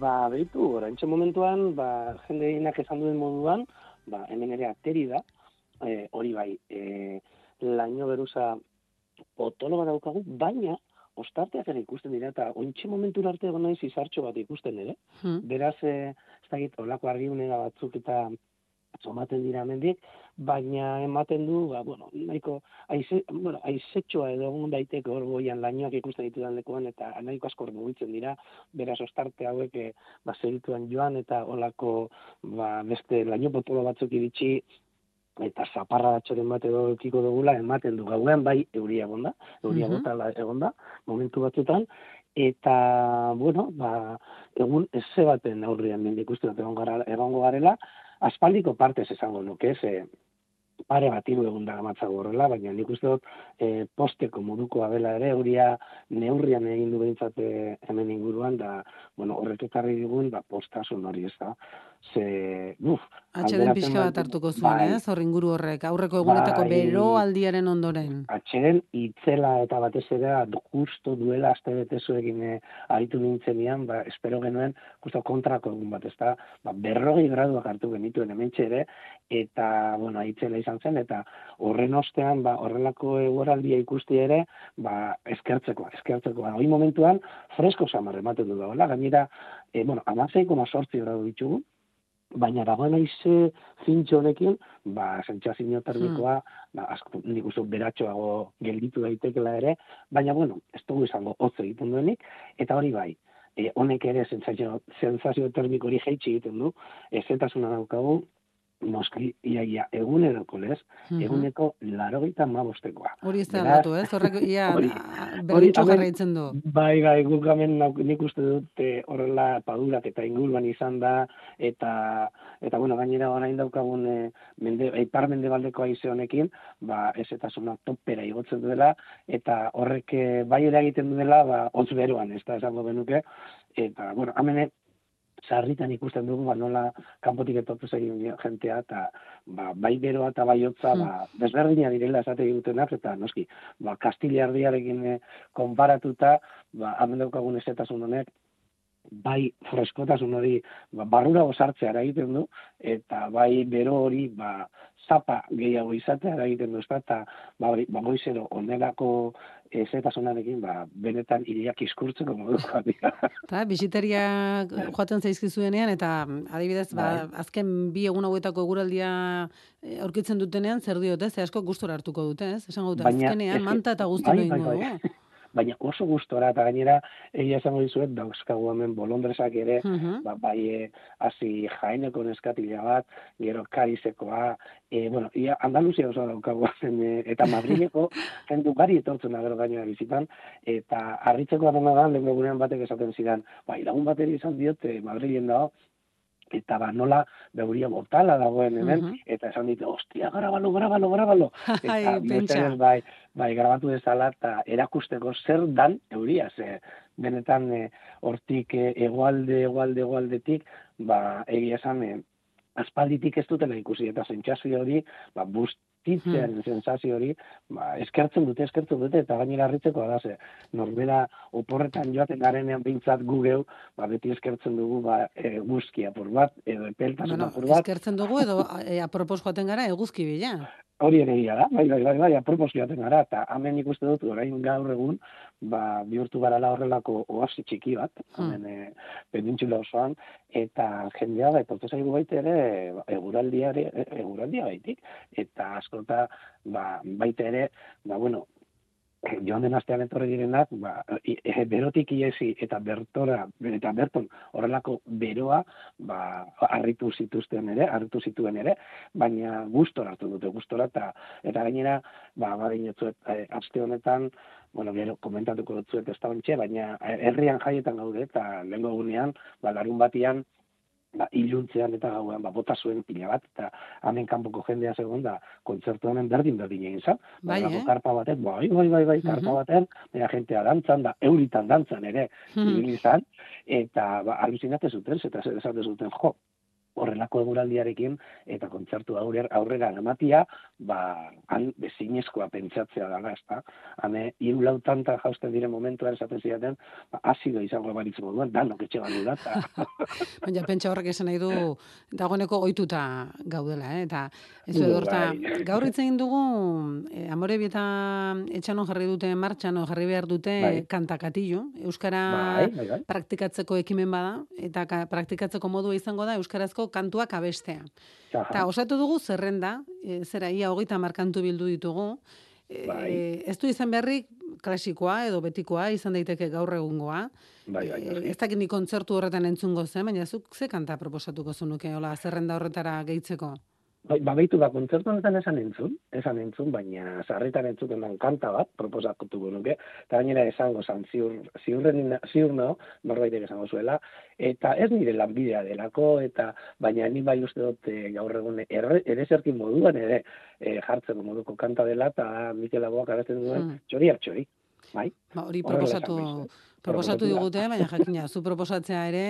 S62: Ba, behitu, oraintxe momentuan, ba, jende inak esan duen moduan, ba, hemen ere ateri da, e, hori bai, e, laino beruza potolo bat daukagu, baina ostarteak ere ikusten dira, eta ointxe momentu arte egon naiz izartxo bat ikusten ere.
S2: Hmm.
S62: Beraz, e, ez dakit, olako argiunera batzuk eta somaten dira hemendik, baina ematen du, ba, bueno, nahiko aize, bueno, aizetxoa edo egon daiteke hor goian lainoak ikusten ditudan lekuan eta nahiko asko hor mugitzen dira, beraz ostarte hauek e, ba, segituan joan eta olako ba, beste laino potolo batzuk iritsi eta zaparra datxoren bat edo edukiko dugula, ematen du gauean bai euria egonda, euria
S2: Mhm.
S62: bota egonda, momentu batzutan, eta, bueno, ba, egun eze baten aurrian mendik uste dut egon gara- egongo garela, aspaldiko partez esango nuke, ze pare bat hiru egun da gamatzago horrela, baina nik uste dut e, posteko modukoa dela ere, euria neurrian egin du behintzat eh, hemen inguruan, da, bueno, ekarri digun, ba, postasun hori ez da. Ze, uf,
S2: Atxeden pixka bat hartuko zuen,
S62: bai,
S2: ez? Hor inguru horrek, aurreko egunetako
S62: Bai.
S2: bero aldiaren ondoren.
S62: atxeden itzela eta batez ere justo duela aste betezuekin eh, aritu nintzenean, ba, espero genuen justo kontrako egun bat, ezta, ba, berrogei graduak hartu genituen hementxe ere, eta, bueno, itzela izan zen, eta horren ostean, ba, horrelako egoraldia ikusti ere, ba, eskertzeko, eskertzeko. Ba, hoi momentuan, fresko samar ematen du dagoela, gainera, e, bueno, sortzi gradu ditugu, baina dagoen aize zintxo honekin, ba, sentsazio termikoa, ba, asko, nik uste beratxoago gelditu daitekela ere, baina, bueno, ez dugu izango hotz egiten duenik, eta hori bai, e, honek ere sentsazio, termiko hori jaitsi egiten du, ezetasuna daukagu, noski, ia, ia, eguneroko lez,
S2: Mhm.
S62: eguneko larogeita mabostekoa.
S2: Hori ez da aldatu, ez? Horrek ia berdintxo
S62: hori-
S2: jarraitzen du.
S62: Bai, bai, guk nauk- nik uste dut eh, horrela padurak eta inguruan izan da, eta eta bueno, gainera orain daukagun e, mende, ipar mendebaldeko haize honekin, ba, ez eta zona topera igotzen duela, eta horrek eh, bai eragiten duela, ba, ontz beruan, ez da esango benuke, eta, bueno, hemen sarritan ikusten dugu, ba, nola kanpotik etortu egin jentea, eta ba, bai beroa eta bai hotza, ba, desberdina direla esate dutenak, eta noski, ba, Kastiliardiarekin eh, konparatuta, ba, hemen daukagun ezetasun honek, bai freskotasun hori ba, barrura osartzea egiten du, eta bai bero hori ba, zapa gehiago izatea egiten du, eta ba, ba, goizero onelako ezetasunarekin ba, benetan iriak iskurtzeko moduko dira.
S2: Ta, bisiteria joaten zaizkizuenean, eta adibidez, ba, bai. azken bi egun hauetako eguraldia eh, aurkitzen dutenean, zer diote, ze asko gustora hartuko dute, ez? Esan dute, azkenean, manta eta guztu bai, bai, bai
S62: baina oso gustora eta gainera egia esango dizuet dauzkagu hemen bolondresak ere ba, bai e, hasi jaineko neskatila bat gero karizekoa e, bueno ia Andaluzia oso daukagu zen e, eta Madrileko jendu gari etortzen da gero gainera bizitan eta harritzeko dena da lehen batek esaten zidan bai lagun bateri izan diote Madrilen dago eta ba, nola beuria botala dagoen hemen, eta esan dite, ostia, grabalo, grabalo, grabalo. Eta Ai, bai, bai, grabatu dezala, eta erakusteko zer dan euria, ze benetan e, hortik e, egualde, egualde, egualdetik, ba, egia esan, e, aspalditik ez dutela ikusi, eta zentxazio hori, ba, bust, titzen hmm. sensazio hori, ba, eskertzen dute, eskertzen dute, eta gainera harritzeko da, ze, norbera oporretan joaten garenean bintzat gugeu, ba, beti eskertzen dugu, ba, e, guzkia por bat, edo epeltasun
S2: bueno, por bat. Eskertzen dugu, edo e, apropos joaten gara, eguzki bila.
S62: Hori ere da, bai, bai, bai, bai, apropos joaten gara, eta hemen ikuste dut, orain gaur egun, ba, bihurtu garala horrelako oasi txiki bat, hmm. hemen e, penintxula osoan, eta jendea, bai, portu zaigu baita ere, eguraldia, eguraldia baitik, eta askota, ba, baita ere, ba, bueno, joan den astean etorri direnak, ba, e, berotik iesi eta bertora, eta berton horrelako beroa, ba, harritu zituzten ere, harritu zituen ere, baina gustora hartu dute, gustora, eta, eta gainera, ba, badin e, aste honetan, bueno, gero komentatuko dut ez da baina herrian jaietan gaude, eta lehen gunean, ba, larun batian, ba, iluntzean eta gauean ba, bota zuen pila bat, eta hemen kanpoko jendea segun da, kontzertu honen berdin berdin egin zan. Bai, eh? karpa batek, bai, bai, bai, bai, karpa baten, baina jentea dantzan da, euritan dantzan ere, izan, eta ba, alucinate zuten, eta zer zuten, jo, horrelako eguraldiarekin eta kontzertu aurrera aurrera ematia, ba han bezinezkoa pentsatzea da, ezta? Hane hiru lau tanta jausten dire momentuan esaten ziaten, ba hasido izango baritz moduan, dan etxe banu da.
S2: Baina pentsa horrek esan nahi du dagoeneko ohituta gaudela, eh? Eta ez du edorta bai. gaur hitz egin dugu eh, Amore Bieta etxanon jarri dute martxan o jarri behar dute bai. kantakatillo, euskara bai, bai, bai. praktikatzeko ekimen bada eta praktikatzeko modua izango da euskarazko kantuak abestea. Eta osatu dugu zerrenda, e, zera ia hogeita markantu bildu ditugu, e, bai. ez du izan beharrik klasikoa edo betikoa izan daiteke gaur egungoa. Bai, bai, bai. ez dakit ni kontzertu horretan entzungo zen, baina zuk ze kanta proposatuko zunuke, hola, zerrenda horretara gehitzeko?
S62: Bai, babaitu da, kontzertu honetan esan entzun, esan entzun, baina sarritan entzuten den kanta bat, proposatuko nuke, eta gainera esango zan, ziur, ziurren, ziur no, norbaitek esango zuela, eta ez nire lanbidea delako, eta baina ni bai uste dut e, gaur egun ere zerkin moduan ere e, jartzeko moduko kanta dela, eta Mikel Aboak agertzen duen, txori txori. Bai?
S2: Ba, hori proposatu, proposatu digute, baina jakina, zu proposatzea ere,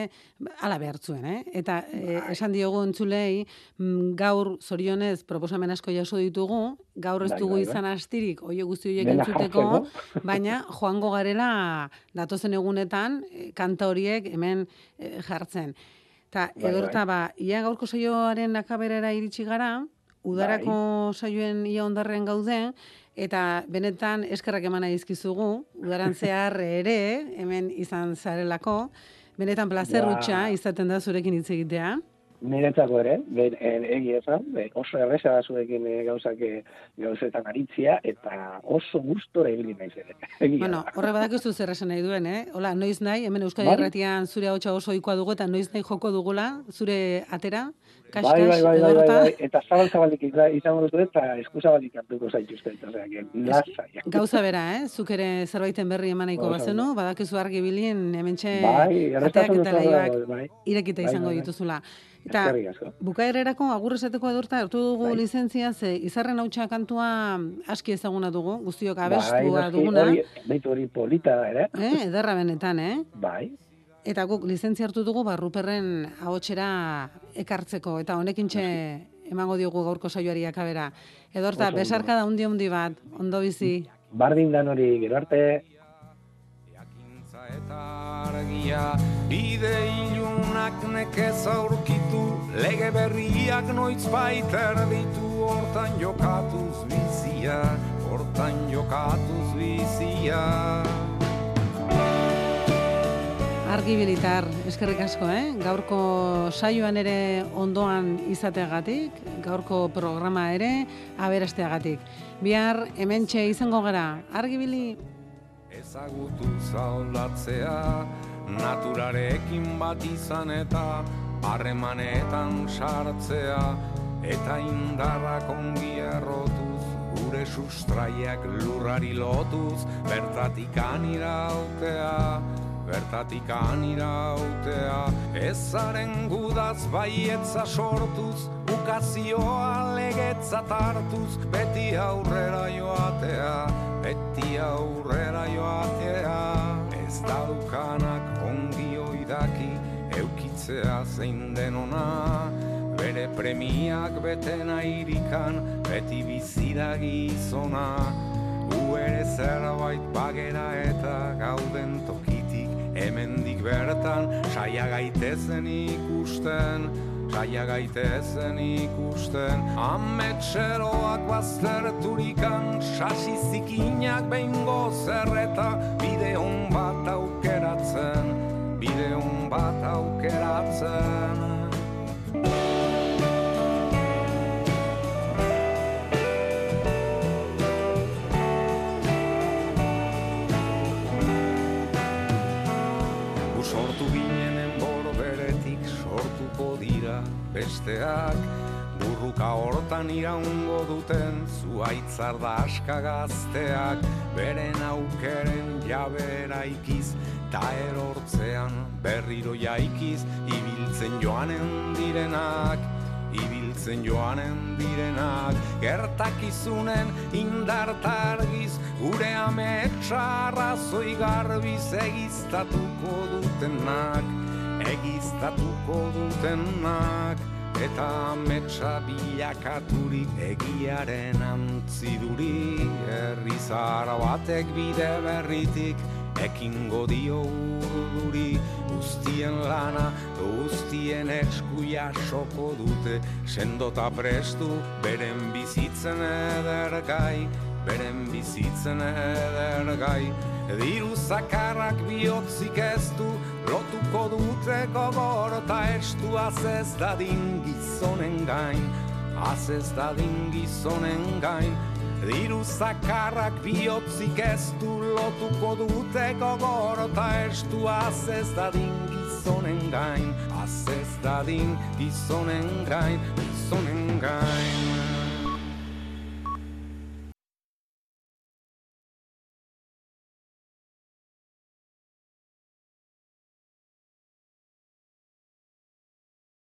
S2: ala behartzuen, eh? Eta bai. esan diogu entzulei, mm, gaur zorionez proposamen asko jaso ditugu, gaur ez bai, dugu bai, izan astirik, oie guzti horiek entzuteko, baina joango garela datozen egunetan, eh, kanta horiek hemen eh, jartzen. Ta, edorta, ba, ia gaurko saioaren akaberera iritsi gara, udarako saioen ia ondarren gaude, Eta benetan eskerrak emana izkizugu, udaran zehar ere, hemen izan zarelako, benetan plazer ja. izaten da zurekin hitz egitea.
S62: Niretzako ere, ben, egi ezan, oso erresa da zuekin e, gauzak e, gauzetan aritzia, eta oso gustora ibili naiz ere.
S2: bueno, horre badak ez zer esan nahi duen, eh? Hola, noiz nahi, hemen Euskadi bai? Erratian zure hau oso ikoa dugu, eta noiz nahi joko dugula, zure atera,
S62: Kas, bai, bai, bai, bai, bai, bai, eta zabal zabalik izango dut eta eskuzabalik hartuko zaituzte, eta.
S2: Gauza bera, eh? Zuk ere zerbaiten berri emanaiko bazenu, badakizu argi bilien, hemen txe, bai, ateak eta lehiak bai, irekita izango dituzula. Eta bukaererako agur esateko edurta hartu dugu
S62: Bai.
S2: lizentzia ze izarren hautsa kantua aski ezaguna dugu, guztiok
S62: Bai,
S2: abestua
S62: noski,
S2: duguna.
S62: hori- Beitu hori polita da ere.
S2: Eh, ederra benetan, eh?
S62: Bai.
S2: Eta guk lizentzia hartu dugu barruperren ahotsera ekartzeko eta honekintxe emango diogu gaurko saioari akabera. Edorta, besarka da undi undi bat, ondo bizi.
S62: Bardin dan hori, gero arte.
S4: argia Bide ilunak nekez aurkitu Lege berriak noiz baiter ditu Hortan jokatuz bizia Hortan jokatuz bizia
S2: Argi bilitar, eskerrik asko, eh? Gaurko saioan ere ondoan izateagatik, gaurko programa ere aberasteagatik. Bihar hementxe izango gara, argi bili.
S4: Ezagutu zaudatzea Naturarekin bat izan eta Harremanetan sartzea Eta indarrak ongi errotuz Gure sustraiak lurrari lotuz Bertatik anirautea Bertatik anirautea Ezaren gudaz baietza sortuz Ukazioa legetza tartuz Beti aurrera joatea Beti aurrera joatea. Ez daukanak ongi oidaki Eukitzea zein denona Bere premiak beten airikan Beti bizira gizona. Gu ere zerbait bagera eta gauden tokitik Hemendik bertan saia gaitezen ikusten Saia gaitezen ikusten. Ametxeroak bazterturikan Sasi zikinak behingo zerreta Bide hon bat aukeratzen Bide hon bat aukeratzen besteak Burruka hortan iraungo duten zuaitzar da aska gazteak Beren aukeren jabera ikiz ta erortzean berriro jaikiz Ibiltzen joanen direnak Ibiltzen joanen direnak. Gertakizunen indartargiz Gure ametsa arrazoi garbiz egiztatuko dutenak Egiztatuko dutenak Eta ametsa bilakaturik egiaren antziduri Herri zahar batek bide berritik ekingo dio urduri Guztien lana, guztien eskuia soko dute Sendota prestu, beren bizitzen edergai Beren bizitzen edergai Diru zakarrak bihotzik ez du Lotuko dute gogor eta estu Azez dadin gizonen gain Azez dadin gizonen gain Diru zakarrak bihotzik ez du Lotuko dute gogor eta estu Azez dadin gizonen gain Azez dadin gizonen gain Gizonen gain